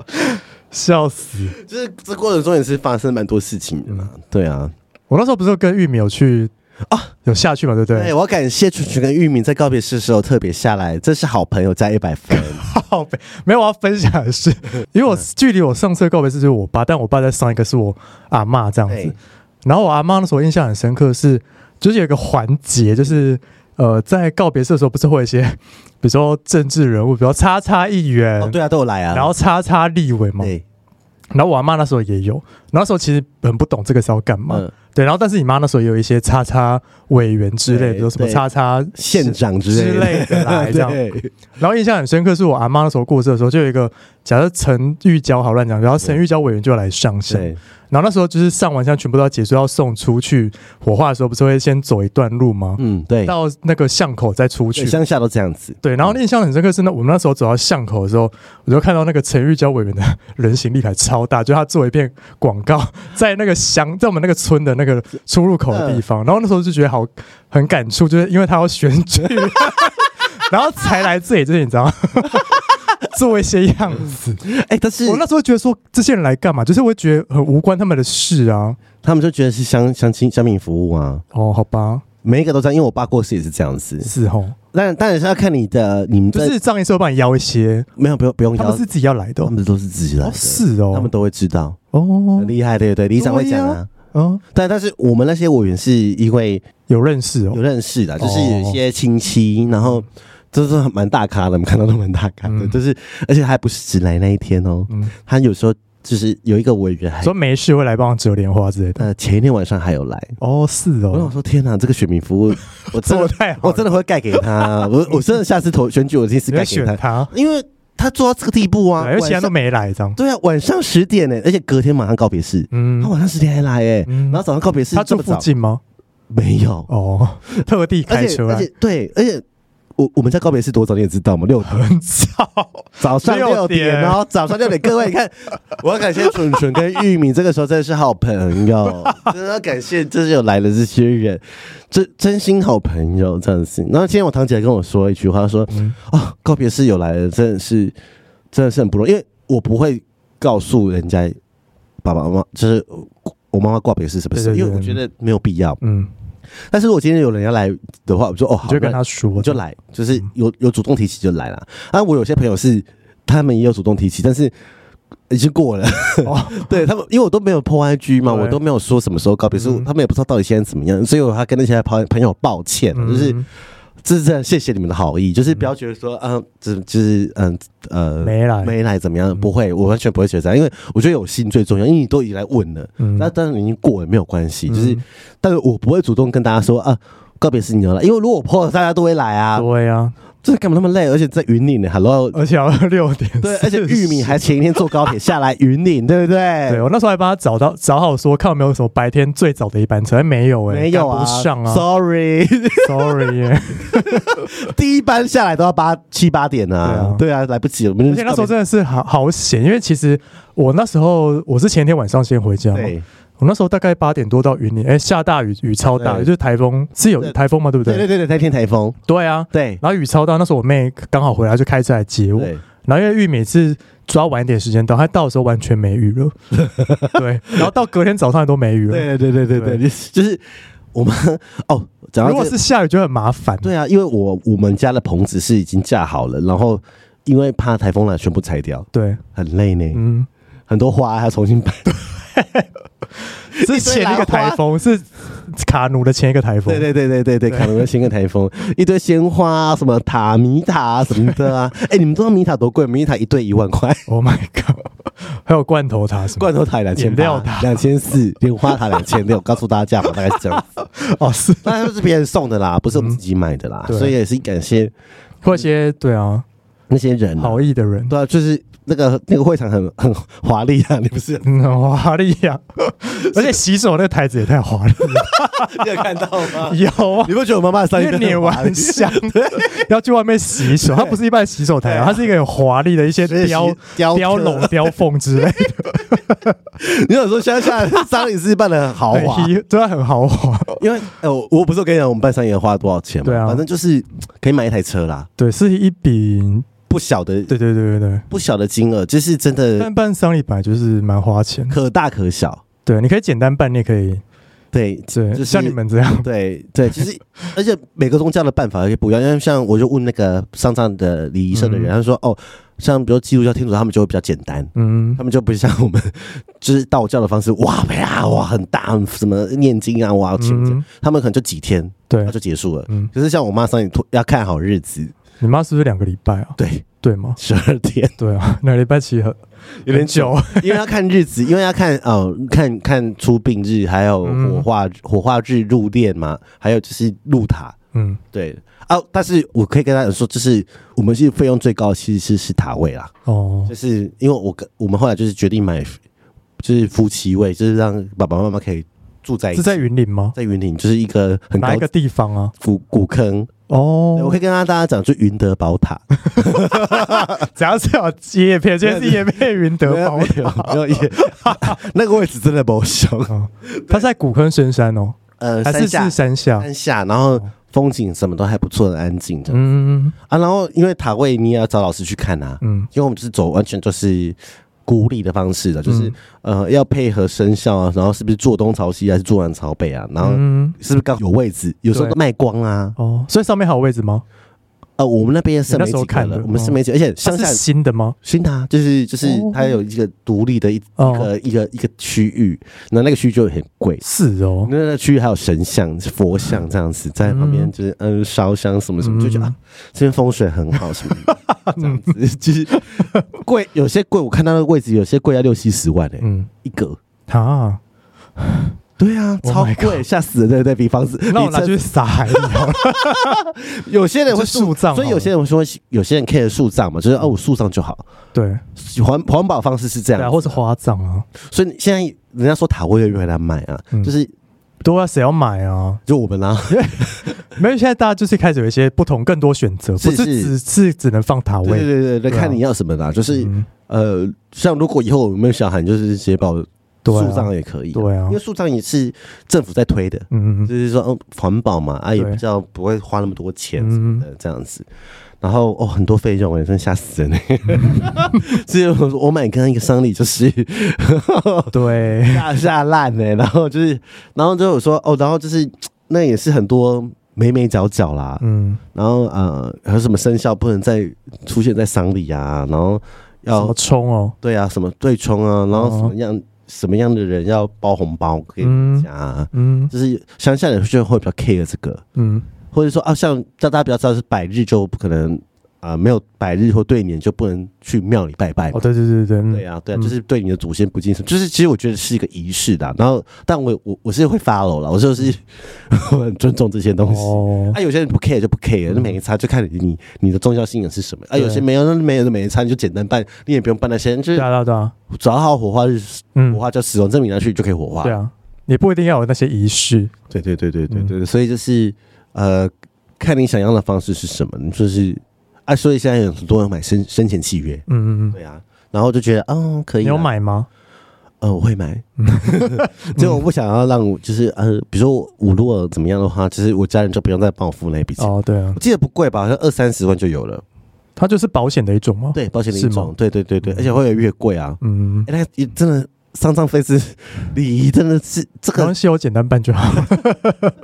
笑死！就是这过程中也是发生蛮多事情的嘛，对啊，我那时候不是跟玉米有去。啊，有下去嘛？对不对？对，我感谢楚楚跟玉敏在告别式的时候特别下来，这是好朋友加一百分。好，没有我要分享的是，因为我距离我上次告别式就是我爸，但我爸在上一个是我阿嬷这样子。然后我阿嬷那时候印象很深刻是，就是有一个环节，就是呃，在告别式的时候不是会有一些，比如说政治人物，比如说叉叉议员，哦，对啊，都有来啊，然后叉叉立委嘛。对。然后我阿嬷那时候也有，那时候其实很不懂这个是要干嘛。嗯对，然后但是你妈那时候也有一些叉叉委员之类，比如什么叉叉县长之类的来 这样。然后印象很深刻，是我阿妈那时候过世的时候，就有一个假设陈玉娇好乱讲，然后陈玉娇委员就来上香。然后那时候就是上完香，全部都要结束，要送出去火化的时候，不是会先走一段路吗？嗯，对，到那个巷口再出去。乡下都这样子。对，然后印象很深刻是那我们那时候走到巷口的时候，我就看到那个陈玉娇委员的人形立牌超大，就他做一片广告，在那个乡，在我们那个村的那个出入口的地方。然后那时候就觉得好很感触，就是因为他要选举，然后才来这里，就是你知道吗？做一些样子，哎、欸，但是我那时候觉得说，这些人来干嘛？就是我会觉得很无关他们的事啊，他们就觉得是乡乡亲乡民服务啊。哦，好吧，每一个都这样，因为我爸过世也是这样子，是哦。但当然是要看你的，你们就是葬仪社会帮你邀一些，没有，不用不用邀，他们是自己要来的、哦，他们都是自己来的，哦是哦，他们都会知道哦，很厉害，对对对，里长会讲啊，嗯，但但是我们那些委员是因为有认识哦，有认识的，就是有一些亲戚，然后。就是蛮大咖的，我们看到都蛮大咖的，嗯、就是而且还不是只来那一天哦，嗯、他有时候就是有一个委员还说没事会来帮我折莲花之类的，呃，前一天晚上还有来。哦，是哦，我想说天哪，这个选民服务 我真的太好，我真的会盖给他，我我真的下次投选举我一定是盖给他，他？因为他做到这个地步啊，而且他都没来这样，对啊，晚上十点呢，而且隔天马上告别式，嗯，他晚上十点还来哎，然后早上告别式，他住附近吗？没有。哦，特地开车，而且对，而且。我我们在告别是多早你也知道吗？六点很早，早上六点，然后早上六点，各位你看，我要感谢蠢蠢跟玉米，这个时候真的是好朋友，真的要感谢这是有来的这些人，真真心好朋友这样子。然后今天我堂姐跟我说一句话，说：“嗯、哦，告别式有来的，真的是真的是很不容易，因为我不会告诉人家爸爸妈妈，就是我妈妈告别式是不是？因为我觉得没有必要。”嗯。但是如果今天有人要来的话，我就哦，好，就跟他说，你就来，就是有有主动提起就来了。啊，我有些朋友是他们也有主动提起，但是已经过了。哦，对他们，因为我都没有 po IG 嘛，我都没有说什么时候告别说，他们也不知道到底现在怎么样，所以我还跟那些朋朋友抱歉，就是。这是谢谢你们的好意，就是不要觉得说，嗯，这就是嗯呃没来没来怎么样？不会，我完全不会觉得这样，因为我觉得有心最重要。因为你都已经来问了，那当然已经过了没有关系，就是，但是我不会主动跟大家说啊，告别是你要来，因为如果我 po 了，大家都会来啊。对啊。这干嘛那么累？而且在云岭呢，Hello，而且要六点。对，而且玉米还前一天坐高铁下来云岭，对不对？对，我那时候还帮他找到找好说，看有没有什么白天最早的一班车，没有哎，没有啊，不上啊，Sorry，Sorry，第一班下来都要八七八点啊，对啊，来不及了。而且那时候真的是好好险，因为其实我那时候我是前天晚上先回家。我那时候大概八点多到云林，哎，下大雨，雨超大，就是台风，是有台风吗？对不对？对对对，那天台风。对啊，对。然后雨超大，那时候我妹刚好回来，就开车来接我。然后因为玉每次抓晚一点时间到，她到的时候完全没雨了。对。然后到隔天早上都没雨了。对对对对对，就是我们哦，如果是下雨就很麻烦。对啊，因为我我们家的棚子是已经架好了，然后因为怕台风来，全部拆掉。对，很累呢。嗯，很多花还要重新摆。是前一个台风，是卡努的前一个台风。对对对对对对，卡努的前一个台风，一堆鲜花，什么塔米塔什么的啊！哎，你们知道米塔多贵？米塔一对一万块。Oh my god！还有罐头塔什么？罐头塔两千六，两千四，莲花塔两千六。告诉大家价嘛，大概是这样。哦，是，当然是别人送的啦，不是我们自己买的啦。所以也是感谢，或些对啊，那些人好意的人，对啊，就是。那个那个会场很很华丽啊，你不是很华丽啊？而且洗手那个台子也太华丽了，你有看到吗？有啊，你不觉得我妈妈上一捏完香，要去外面洗手，它不是一般洗手台啊，它是一个有华丽的一些雕雕龙雕凤之类的。你有说乡下丧礼是办的很豪华，真的很豪华。因为我我不是跟你讲，我们办丧礼花了多少钱吗？对啊，反正就是可以买一台车啦。对，是一笔。不小的，对对对对对，不小的金额，就是真的。但办丧礼本来就是蛮花钱，可大可小。对，你可以简单办，你也可以，对对，就像你们这样。对对，其实而且每个宗教的办法也不一样，因为像我就问那个上葬的礼仪社的人，他说哦，像比如基督教、天主教，他们就会比较简单，嗯，他们就不像我们，就是道教的方式，哇呀哇很大，什么念经啊哇，他们可能就几天，对，就结束了。嗯，就是像我妈丧礼，要看好日子。你妈是不是两个礼拜啊？对对吗？十二天。对啊，两个礼拜其实有点久，因为要看日子，因为要看哦，看看出殡日，还有火化、嗯、火化日入殓嘛，还有就是入塔。嗯，对啊。但是我可以跟大家说，就是我们是费用最高的，其实是是塔位啦。哦，就是因为我跟我们后来就是决定买，就是夫妻位，就是让爸爸妈妈可以住在一起。是在云林吗？在云林，就是一个很高哪一个地方啊？古古坑。哦，我可以跟大家讲，就云德宝塔，只要是有叶片，就是叶片云德宝塔，没有叶，那个位置真的不小。它在古坑深山哦，呃，还是是山下，山下，然后风景什么都还不错，很安静的。嗯。啊，然后因为塔位你也要找老师去看啊，嗯，因为我们就是走完全就是。鼓励的方式的，就是、嗯、呃，要配合生肖啊，然后是不是坐东朝西还是坐南朝北啊？然后是不是刚有位置？有时候都卖光啊。哦，所以上面还有位置吗？呃，我们那边是没几个了，我们是没几个，而且乡下新的吗？新的，啊，就是就是它有一个独立的一一个一个一个区域，那那个区域就很贵，是哦，那个区域还有神像、佛像这样子在旁边，就是嗯烧香什么什么，就觉得啊，这边风水很好什么 这样子，就是贵，有些贵，我看到那个位置有些贵要六七十万诶，嗯，一个啊。对啊，超贵，吓死人！对对，比房子，那我拿去撒海里好了。有些人会 树葬，所以有些人说，有些人 care 树葬嘛，就是哦，我树葬就好。对，环环保方式是这样，或者花葬啊。所以现在人家说塔位越来越难买啊，就是都要谁要买啊？就我们啊，没有。现在大家就是开始有一些不同，更多选择，不是只是只能放塔位。对对对，看你要什么啦。就是呃，像如果以后我们小孩就是直接报。树葬也可以，对啊，因为树葬也是政府在推的，嗯嗯，就是说，嗯，环保嘛，啊，也比较不会花那么多钱什么的这样子，然后哦，很多费用，也真吓死人，所以我我买跟一个丧礼就是，对，吓吓烂呢，然后就是，然后就有说，哦，然后就是那也是很多眉眉角角啦，嗯，然后呃，还有什么生肖不能再出现在丧礼啊，然后要冲哦，对啊，什么对冲啊，然后什么样。什么样的人要包红包给人家？嗯，嗯，就是乡下人就会比较 care 这个，嗯，或者说啊，像大家比较知道是百日就不可能。啊，没有百日或对年就不能去庙里拜拜。哦，对对对对，对啊，对啊，就是对你的祖先不敬什么，就是其实我觉得是一个仪式的。然后，但我我我是会 follow 了，我就是 我很尊重这些东西。啊，有些人不 care 就不 care，那没差，就看你你你的宗教信仰是什么。啊，有些没有，那没有就没差，你就简单办，你也不用办那些，就是对啊对啊，找好火化日，火化叫死亡证明拿去就可以火化。对啊，你不一定要有那些仪式。对对对对对对，所以就是呃，看你想要的方式是什么，就是。啊，所以现在有很多人买生生前契约，嗯嗯嗯，对啊，然后就觉得，哦，可以，你有买吗？呃，我会买，就我不想要让，就是呃，比如说我如果怎么样的话，其实我家人就不用再帮我付那笔钱。哦，对啊，我记得不贵吧？好像二三十万就有了。它就是保险的一种吗？对，保险的一种，对对对对，而且会有越贵啊。嗯，哎，那真的丧葬费是礼仪，真的是这个东西我简单办就好了。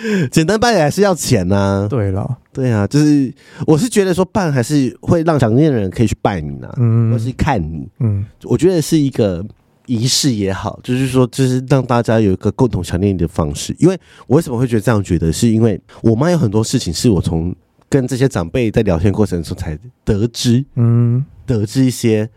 简单办也还是要钱呐、啊。对了，对啊，就是我是觉得说办还是会让想念的人可以去拜你呐、啊，嗯，或是看你，嗯，我觉得是一个仪式也好，就是说，就是让大家有一个共同想念你的方式。因为我为什么会觉得这样觉得，是因为我妈有很多事情是我从跟这些长辈在聊天过程中才得知，嗯，得知一些，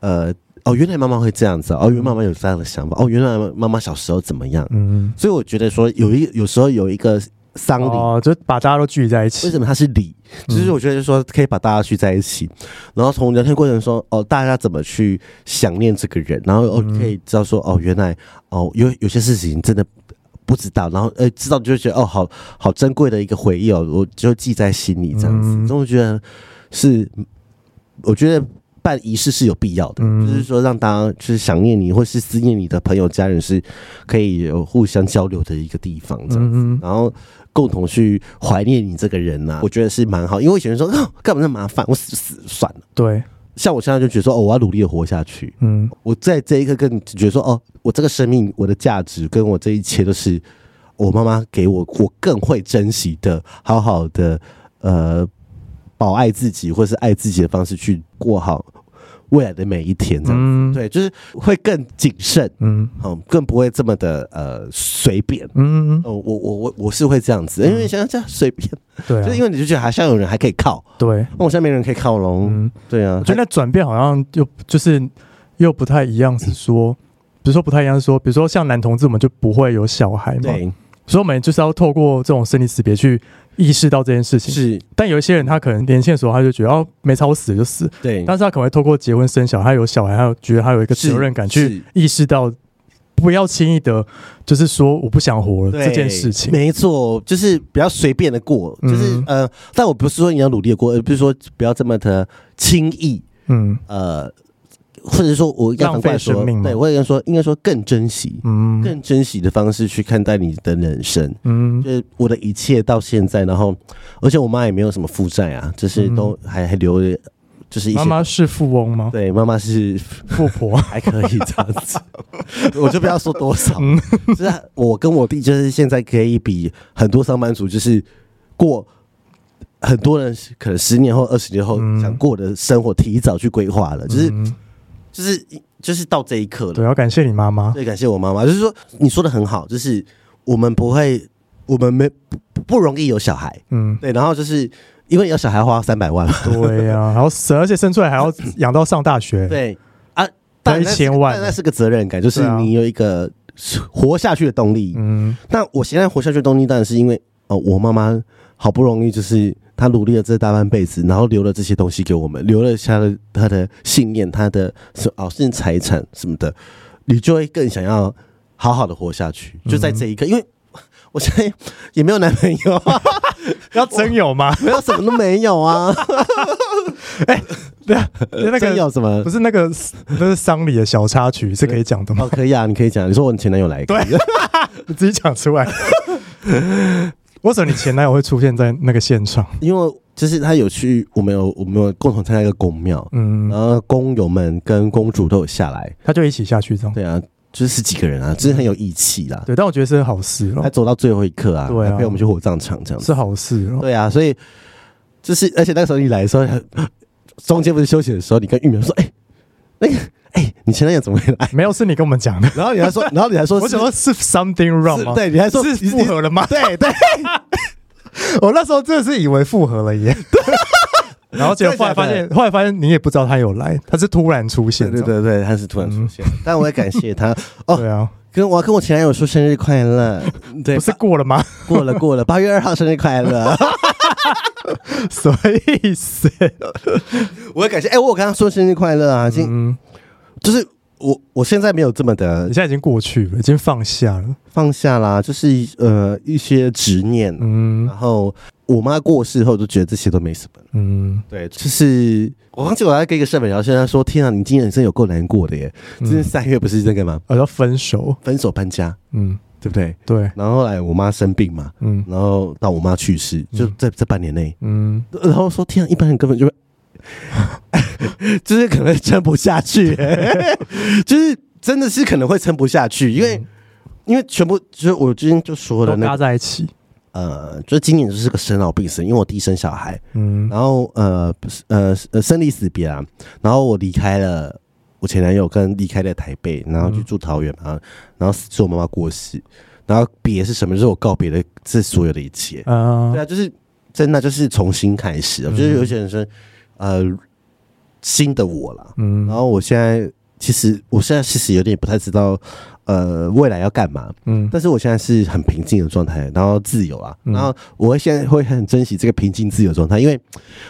呃。哦，原来妈妈会这样子哦，原来妈妈有这样的想法哦，原来妈妈小时候怎么样？嗯，所以我觉得说有一有时候有一个丧礼，哦，就把大家都聚在一起。为什么它是礼？就是我觉得说可以把大家聚在一起，然后从聊天过程中哦，大家怎么去想念这个人，然后哦可以知道说哦，原来哦有有些事情真的不知道，然后呃知道就觉得哦好好珍贵的一个回忆哦，我就记在心里这样子。所以我觉得是，我觉得。办仪式是有必要的，嗯、就是说让大家就是想念你或是思念你的朋友家人，是可以有互相交流的一个地方，这样子，嗯、然后共同去怀念你这个人呐、啊，我觉得是蛮好。因为我以前说干嘛那么麻烦，我死就死算了。对，像我现在就觉得说，哦，我要努力的活下去。嗯，我在这一刻更觉得说，哦，我这个生命，我的价值跟我这一切都是我妈妈给我，我更会珍惜的，好好的呃。保爱自己，或是爱自己的方式去过好未来的每一天，这样子，嗯、对，就是会更谨慎，嗯，好，更不会这么的呃随便，嗯，我我我我是会这样子，因为想想这样随便，对、啊，就因为你就觉得好像有人还可以靠，对，那我现在没人可以靠喽，嗯，对啊，我觉得那转变好像又就是又不太一样，是说，比如说不太一样，是说，比如说像男同志，我们就不会有小孩嘛，对，所以我们就是要透过这种生离死别去。意识到这件事情是，但有一些人他可能年轻的时候他就觉得哦，没差，我死就死。对，但是他可能会透过结婚生小孩，他有小孩，他有觉得他有一个责任感去意识到，不要轻易的，就是说我不想活了这件事情。没错，就是不要随便的过，就是呃，但我不是说你要努力的过，而不是说不要这么的轻易。嗯，呃。或者说，我要反过来说，对，我也要说，应该说更珍惜，嗯，更珍惜的方式去看待你的人生，嗯，就是我的一切到现在，然后，而且我妈也没有什么负债啊，就是都还还留着，就是妈妈是富翁吗？对，妈妈是富婆，还可以这样子，我就不要说多少，就是我跟我弟，就是现在可以比很多上班族，就是过很多人可能十年后、二十年后想过的生活，提早去规划了，就是就是就是到这一刻了。对，要感谢你妈妈，对，感谢我妈妈。就是说，你说的很好，就是我们不会，我们没不不容易有小孩，嗯，对。然后就是因为有小孩花三百万，对呀，然后生，而且生出来还要养到上大学，对啊，但一千万，但那是个责任感，就是你有一个活下去的动力。嗯，那我现在活下去的动力，当然是因为哦，我妈妈好不容易就是。他努力了这大半辈子，然后留了这些东西给我们，留了下了他的信念，他的是哦，甚至财产什么的，你就会更想要好好的活下去。就在这一刻，因为我现在也没有男朋友，要真有吗？没有，什么都没有啊。哎，对啊，那个有什么？不是那个，那是丧礼的小插曲，是可以讲的吗？哦，可以啊，你可以讲。你说我前男友来，对，你自己讲出来。为什么你前男友会出现在那个现场？因为就是他有去，我们有我们有共同参加一个宫庙，嗯，然后工友们跟公主都有下来，他就一起下去这样。对啊，就是十几个人啊，就是很有义气啦。对，但我觉得是好事哦，他走到最后一刻啊，对啊，陪我们去火葬场这样子是好事哦。对啊，所以就是，而且那个时候你来的时候，中间不是休息的时候，你跟玉苗说：“哎，那个。”哎、欸，你前男友怎么会来？没有，是你跟我们讲的。然后你还说，然后你还说，我想说是 something wrong 吗？对，你还说是复合了吗？对对，我那时候真的是以为复合了耶。然后结果后来发现，后来发现你也不知道他有来，他是突然出现。对对对，他是突然出现。嗯、但我也感谢他。哦，对啊，跟我要跟我前男友说生日快乐。对，不是过了吗？过了过了，八月二号生日快乐。什么意思？我也感谢。哎、欸，我有跟他说生日快乐啊，今嗯，就是。我我现在没有这么的，你现在已经过去了，已经放下了，放下啦，就是呃一些执念，嗯，然后我妈过世后就觉得这些都没什么，嗯，对，就是我忘记我在跟一个社粉聊天，他说：“天啊，你今年人生有够难过的耶！今年三月不是这个吗？要分手，分手搬家，嗯，对不对？对。然后后来我妈生病嘛，嗯，然后到我妈去世，就在这半年内，嗯，然后说天啊，一般人根本就会。” 就是可能撑不下去，就是真的是可能会撑不下去，因为因为全部就是我今天就说了，拉在一起，呃，就是今年就是个生老病死，因为我弟生小孩，嗯，然后呃呃呃生离死别啊，然后我离开了我前男友，跟离开了台北，然后去住桃园啊，然后是我妈妈过世，然后别是什么？就是我告别的这所有的一切。啊，对啊，就是真的就是重新开始，我觉得有些人说。呃，新的我了，嗯，然后我现在其实，我现在其实有点不太知道，呃，未来要干嘛，嗯，但是我现在是很平静的状态，然后自由啊，嗯、然后我现在会很珍惜这个平静自由状态，因为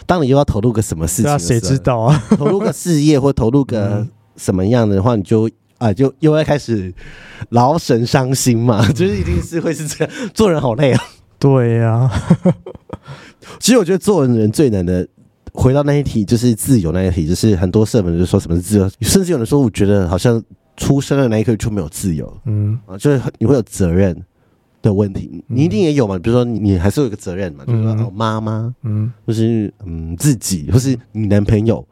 当你又要投入个什么事情，谁知道啊？投入个事业或投入个 什么样的话，你就啊、呃，就又要开始劳神伤心嘛，就是一定是会是这样，做人好累啊。对呀、啊，其实我觉得做人最难的。回到那一题，就是自由那一题，就是很多社粉就说什么是自由，甚至有人说，我觉得好像出生的那一刻就没有自由，嗯。啊，就是你会有责任的问题，你一定也有嘛，比如说你你还是有一个责任嘛，就是说哦妈妈，嗯，或是嗯自己，或是你男朋友，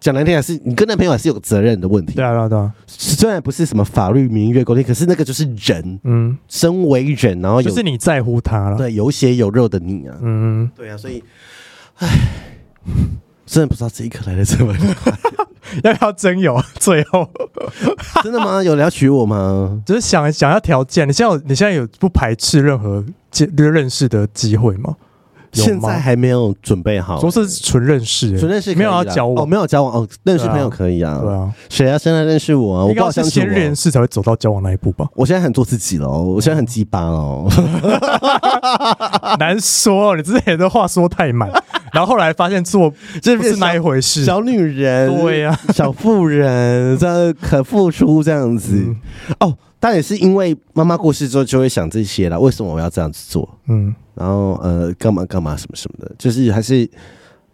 讲难听还是你跟男朋友还是有个责任的问题，对啊对啊对啊，虽然不是什么法律明月规定，可是那个就是人，嗯，身为人，然后就是你在乎他了，对，有血有肉的你啊，嗯，对啊，所以，唉。真的不知道这一刻来的这么快，要不要真有？最后真的吗？有人要娶我吗？只是想想要条件。你现在有你现在有不排斥任何见认识的机会吗？现在还没有准备好，说是纯认识，纯认识，没有要交往，哦，没有交往哦，认识朋友可以啊，对啊，谁啊？现在认识我啊？我不好相信，先认识才会走到交往那一步吧？我现在很做自己喽，我现在很鸡巴哦，难说，你之前的话说太满，然后后来发现做这不是那一回事，小女人，对呀，小妇人，这可付出这样子。哦。但也是因为妈妈过世之后，就会想这些了。为什么我要这样子做？嗯，然后呃，干嘛干嘛什么什么的，就是还是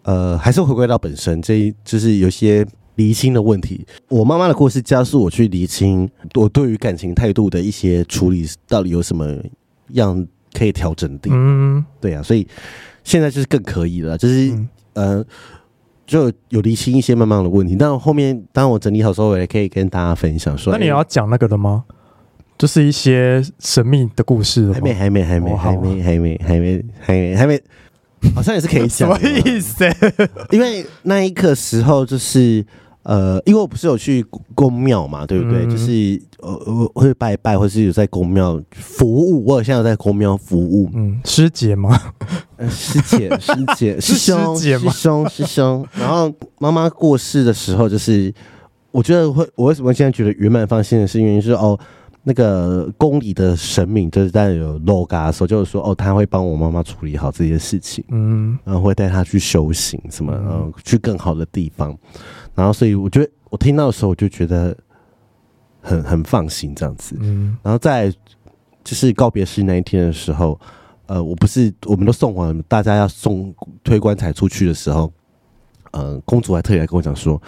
呃，还是回归到本身，这一就是有些厘清的问题。我妈妈的故事加速我去厘清我对于感情态度的一些处理，到底有什么样可以调整的？嗯，对啊，所以现在就是更可以了，就是、嗯、呃，就有厘清一些慢慢的问题。但后面当我整理好之后，我也可以跟大家分享说。那你要讲那个的吗？就是一些神秘的故事，还没，还没，还没，还没，还没，还没，还没，还没，好像也是可以讲。什么意思？因为那一刻时候就是呃，因为我不是有去公庙嘛，对不对？就是呃呃，会拜拜，或是有在公庙服务。我现在有在公庙服务，嗯，师姐吗？师姐，师姐，师兄，师兄，师兄。然后妈妈过世的时候，就是我觉得会，我为什么现在觉得圆满放心的是，因为是哦。那个宫里的神明就是在有 loga 的时候，就是说哦，他会帮我妈妈处理好这些事情，嗯，然后会带她去修行，什么，然后去更好的地方。然后，所以我觉得我听到的时候，我就觉得很很放心这样子。嗯，然后在就是告别式那一天的时候，呃，我不是我们都送完，大家要送推棺材出去的时候，呃，公主还特意来跟我讲说：“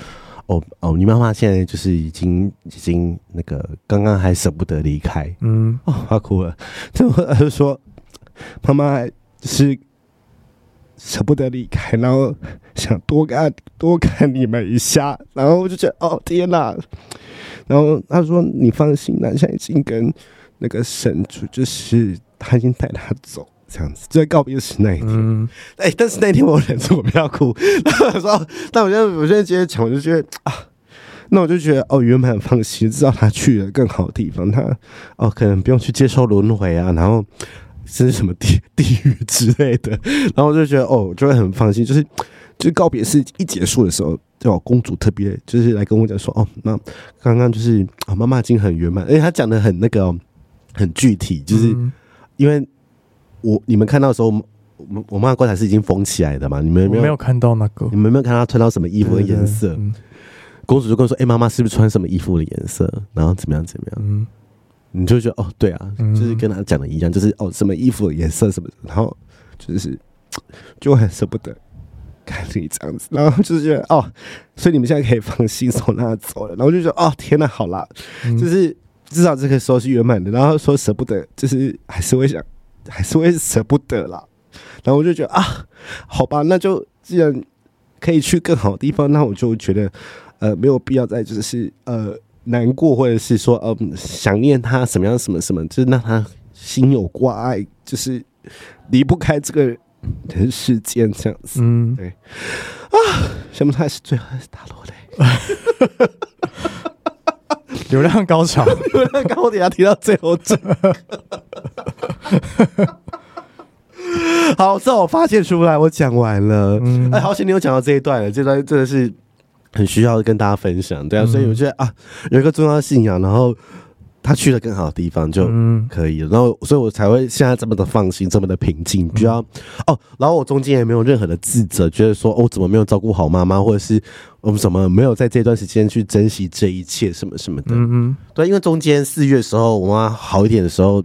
哦哦，你妈妈现在就是已经已经那个刚刚还舍不得离开。”嗯，哦，她哭了，最后她就说：“妈妈是。”舍不得离开，然后想多看多看你们一下，然后我就觉得哦天哪！然后她说你放心，了，现在已经跟那个神主，就是他已经带他走，这样子就在告别时那一天。哎、嗯欸，但是那天我忍住我不要哭，然后我说，但我现在我现在接着讲，我就觉得啊，那我就觉得哦，原本很放心，知道他去了更好的地方，他哦可能不用去接受轮回啊，然后。这是什么地地狱之类的，然后我就觉得哦，就会很放心。就是，就是告别式一结束的时候，就公主特别就是来跟我讲说，哦，那刚刚就是啊，妈妈已经很圆满，而且她讲的很那个很具体，就是因为我你们看到的时候，我我妈的棺材是已经封起来的嘛，你们有没有，没有看到那个？你们有没有看到她穿到什么衣服的颜色？公主就跟我说，哎，妈妈是不是穿什么衣服的颜色？然后怎么样怎么样？嗯。你就觉得哦，对啊，就是跟她讲的一样，就是哦，什么衣服的颜色什么的，然后就是 就很舍不得看你这样子，然后就是觉得哦，所以你们现在可以放心从那走了，然后就觉得哦，天哪，好啦，就是至少这个时候是圆满的，然后说舍不得，就是还是会想，还是会舍不得啦，然后我就觉得啊，好吧，那就既然可以去更好的地方，那我就觉得呃没有必要再就是呃。难过，或者是说，嗯，想念他什么样，什么什么，就是让他心有挂碍，就是离不开这个人世间这样子。嗯，对。啊，什么才是最后还是大落泪？流量高潮，流量高，我等下提到最后这。好，这我发现出来，我讲完了。嗯，哎，好险你有讲到这一段了，这段真的是。很需要跟大家分享，对啊，所以我觉得啊，有一个重要的信仰，然后他去了更好的地方就可以了，然后所以我才会现在这么的放心，这么的平静，不要哦，然后我中间也没有任何的自责，觉得说哦，怎么没有照顾好妈妈，或者是我们怎么没有在这段时间去珍惜这一切什么什么的，嗯嗯，对，因为中间四月的时候，我妈好一点的时候。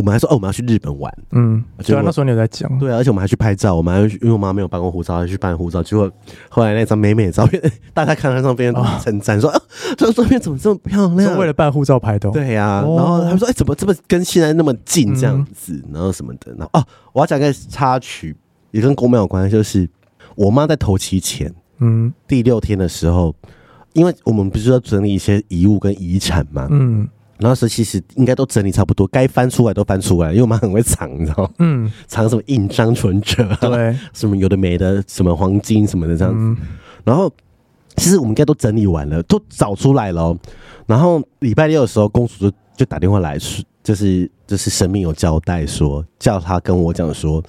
我们还说哦，我们要去日本玩。嗯，对啊，那时候你有在讲。对啊，而且我们还去拍照，我们还因为我妈没有办过护照，还去办护照。结果后来那张美美的照片，大家看到照片称赞说：“啊，这张照片怎么这么漂亮？”是为了办护照拍的。对呀、啊，然后他们说：“哎，怎么这么跟现在那么近这样子？”然后什么的。然后哦，我要讲个插曲，也跟宫庙有关系，就是我妈在头七前，嗯，第六天的时候，因为我们不是要整理一些遗物跟遗产嘛，嗯。然后说其实应该都整理差不多，该翻出来都翻出来，因为我妈很会藏，你知道吗？嗯，藏什么印章、存折，对，什么有的没的，什么黄金什么的这样子。嗯、然后其实我们应该都整理完了，都找出来了。然后礼拜六的时候，公主就就打电话来说，就是就是神明有交代说，叫她跟我讲说，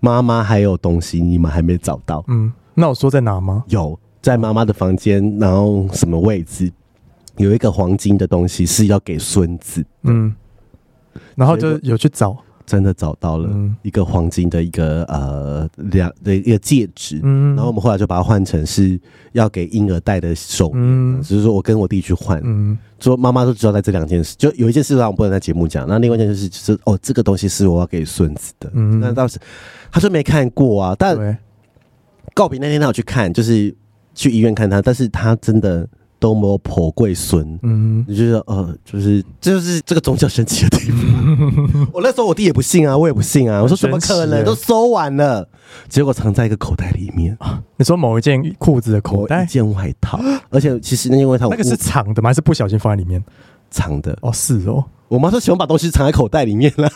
妈妈还有东西你们还没找到。嗯，那我说在哪吗？有在妈妈的房间，然后什么位置？有一个黄金的东西是要给孙子，嗯，然后就有去找，真的找到了一个黄金的一个呃两的一个戒指，嗯，然后我们后来就把它换成是要给婴儿戴的手链，嗯，只是说我跟我弟去换，嗯，说妈妈都知道在这两件事，就有一件事让我不能在节目讲，那另外一件事就是哦，这个东西是我要给孙子的，嗯，那当时他说没看过啊，但告别那天他有去看，就是去医院看他，但是他真的。都没有婆贵孙，嗯，你觉得呃，就是就是这个宗教神奇的地方。我那时候我弟也不信啊，我也不信啊。我说怎么可能？都收完了，结果藏在一个口袋里面。啊你说某一件裤子的口袋，一件外套，而且其实那件外套那个是藏的吗？还是不小心放在里面？藏的哦，是哦。我妈说喜欢把东西藏在口袋里面了。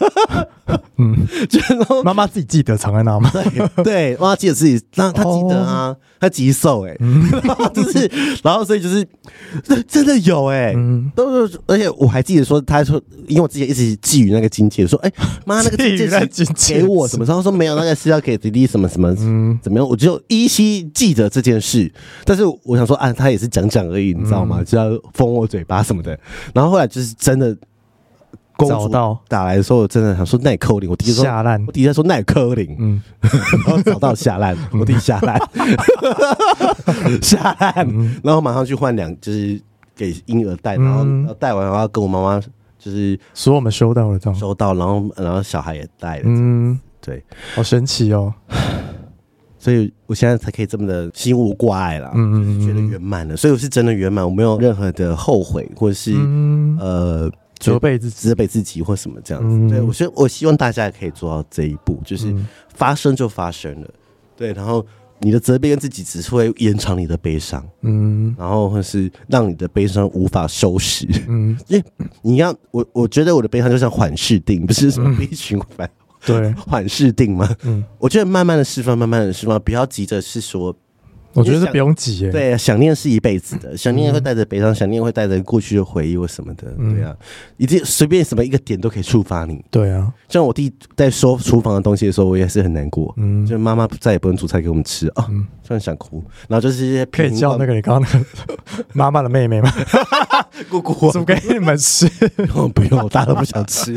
嗯，就妈妈自己记得藏在哪吗？对，对，妈妈记得自己，那她记得啊，她急瘦哎，就是，然后所以就是，真的有哎、都是，而且我还记得说，她说，因为我之前一直寄予那个金戒，说，哎、欸，妈，那个金戒 给我什么时候说没有，那个是要给弟弟什么什么，嗯，怎么样？我就依稀记得这件事，但是我想说，啊，他也是讲讲而已，你知道吗？就要封我嘴巴什么的，然后后来就是真的。公主打来的时候，我真的想说耐克林，我弟说下烂，我弟在说耐克林，嗯，然后找到下烂，我弟下烂，下烂，然后马上去换两，就是给婴儿带，然后带完然后跟我妈妈就是说我们收到了，收到，然后然后小孩也带了，嗯，对，好神奇哦，所以我现在才可以这么的心无挂碍了，嗯嗯，觉得圆满了，所以我是真的圆满，我没有任何的后悔或者是呃。责备自己，责备自己或什么这样子，嗯、对我觉得我希望大家也可以做到这一步，就是发生就发生了，对，然后你的责备跟自己只是会延长你的悲伤，嗯，然后或是让你的悲伤无法收拾，嗯，因为你要我，我觉得我的悲伤就像缓释定，不是什么悲循环，对，缓释定吗？嗯，我觉得慢慢的释放，慢慢的释放，不要急着是说。我觉得不用急，对，想念是一辈子的，想念会带着悲伤，想念会带着过去的回忆或什么的，对啊，一定随便什么一个点都可以触发你，对啊。像我弟在收厨房的东西的时候，我也是很难过，嗯，就妈妈再也不能煮菜给我们吃啊，突然想哭，然后就是一些可以叫那个你刚刚那个 妈妈的妹妹吗？姑姑煮给你们吃，不用，大家都不想吃，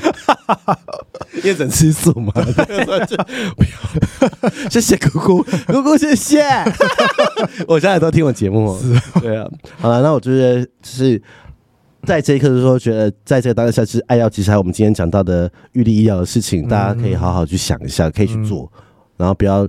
因为整吃素嘛，不要，谢谢姑姑，姑姑谢谢。我现在都听我节目，是，对啊，好了，那我觉得就是在这一刻的时候，觉得在这个当下是爱要及时，还有我们今天讲到的预立医疗的事情，大家可以好好去想一下，可以去做，然后不要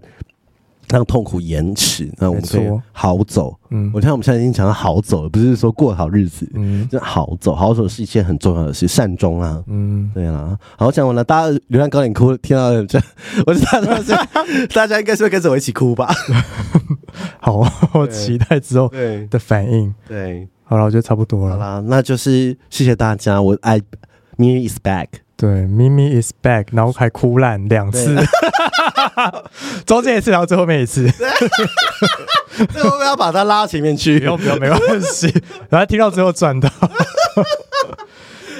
让痛苦延迟，那我们可以好走。嗯，我看我们现在已经讲到好走了，不是说过好日子，嗯，就好走，好走是一件很重要的事，善终啊，嗯，对啊，好讲完了，大家流量高点哭，听到这，我知道 大家应该是会跟着我一起哭吧。好，我期待之后的反应。对，好了，我觉得差不多了。好了，那就是谢谢大家。我爱 Mimi is back，对，Mimi is back，然后还哭烂两次，中间一次，然后最后面一次。最后面要把它拉到前面去，不用不用，没关系。然后听到最后赚到。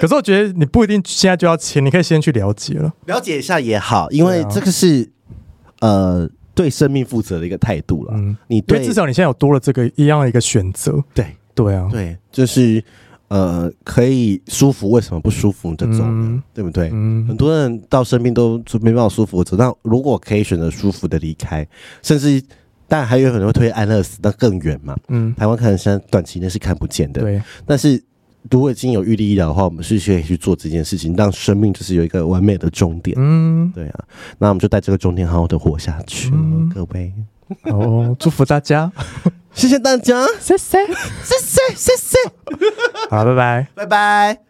可是我觉得你不一定现在就要签，你可以先去了解了，了解一下也好，因为这个是呃。对生命负责的一个态度了，嗯，你对，至少你现在有多了这个一样的一个选择，对。对啊，对，就是呃，可以舒服，为什么不舒服的走，嗯、对不对？嗯，很多人到生病都没办法舒服，走到如果可以选择舒服的离开，甚至但还有可能会推安乐死，那更远嘛，嗯，台湾可能现在短期内是看不见的，对，但是。如果已经有预立医疗的话，我们是可以去做这件事情，让生命就是有一个完美的终点。嗯，对啊，那我们就带这个终点好好的活下去，嗯、各位。哦，祝福大家，谢谢大家，谢谢，谢谢，谢谢。好，拜拜，拜拜。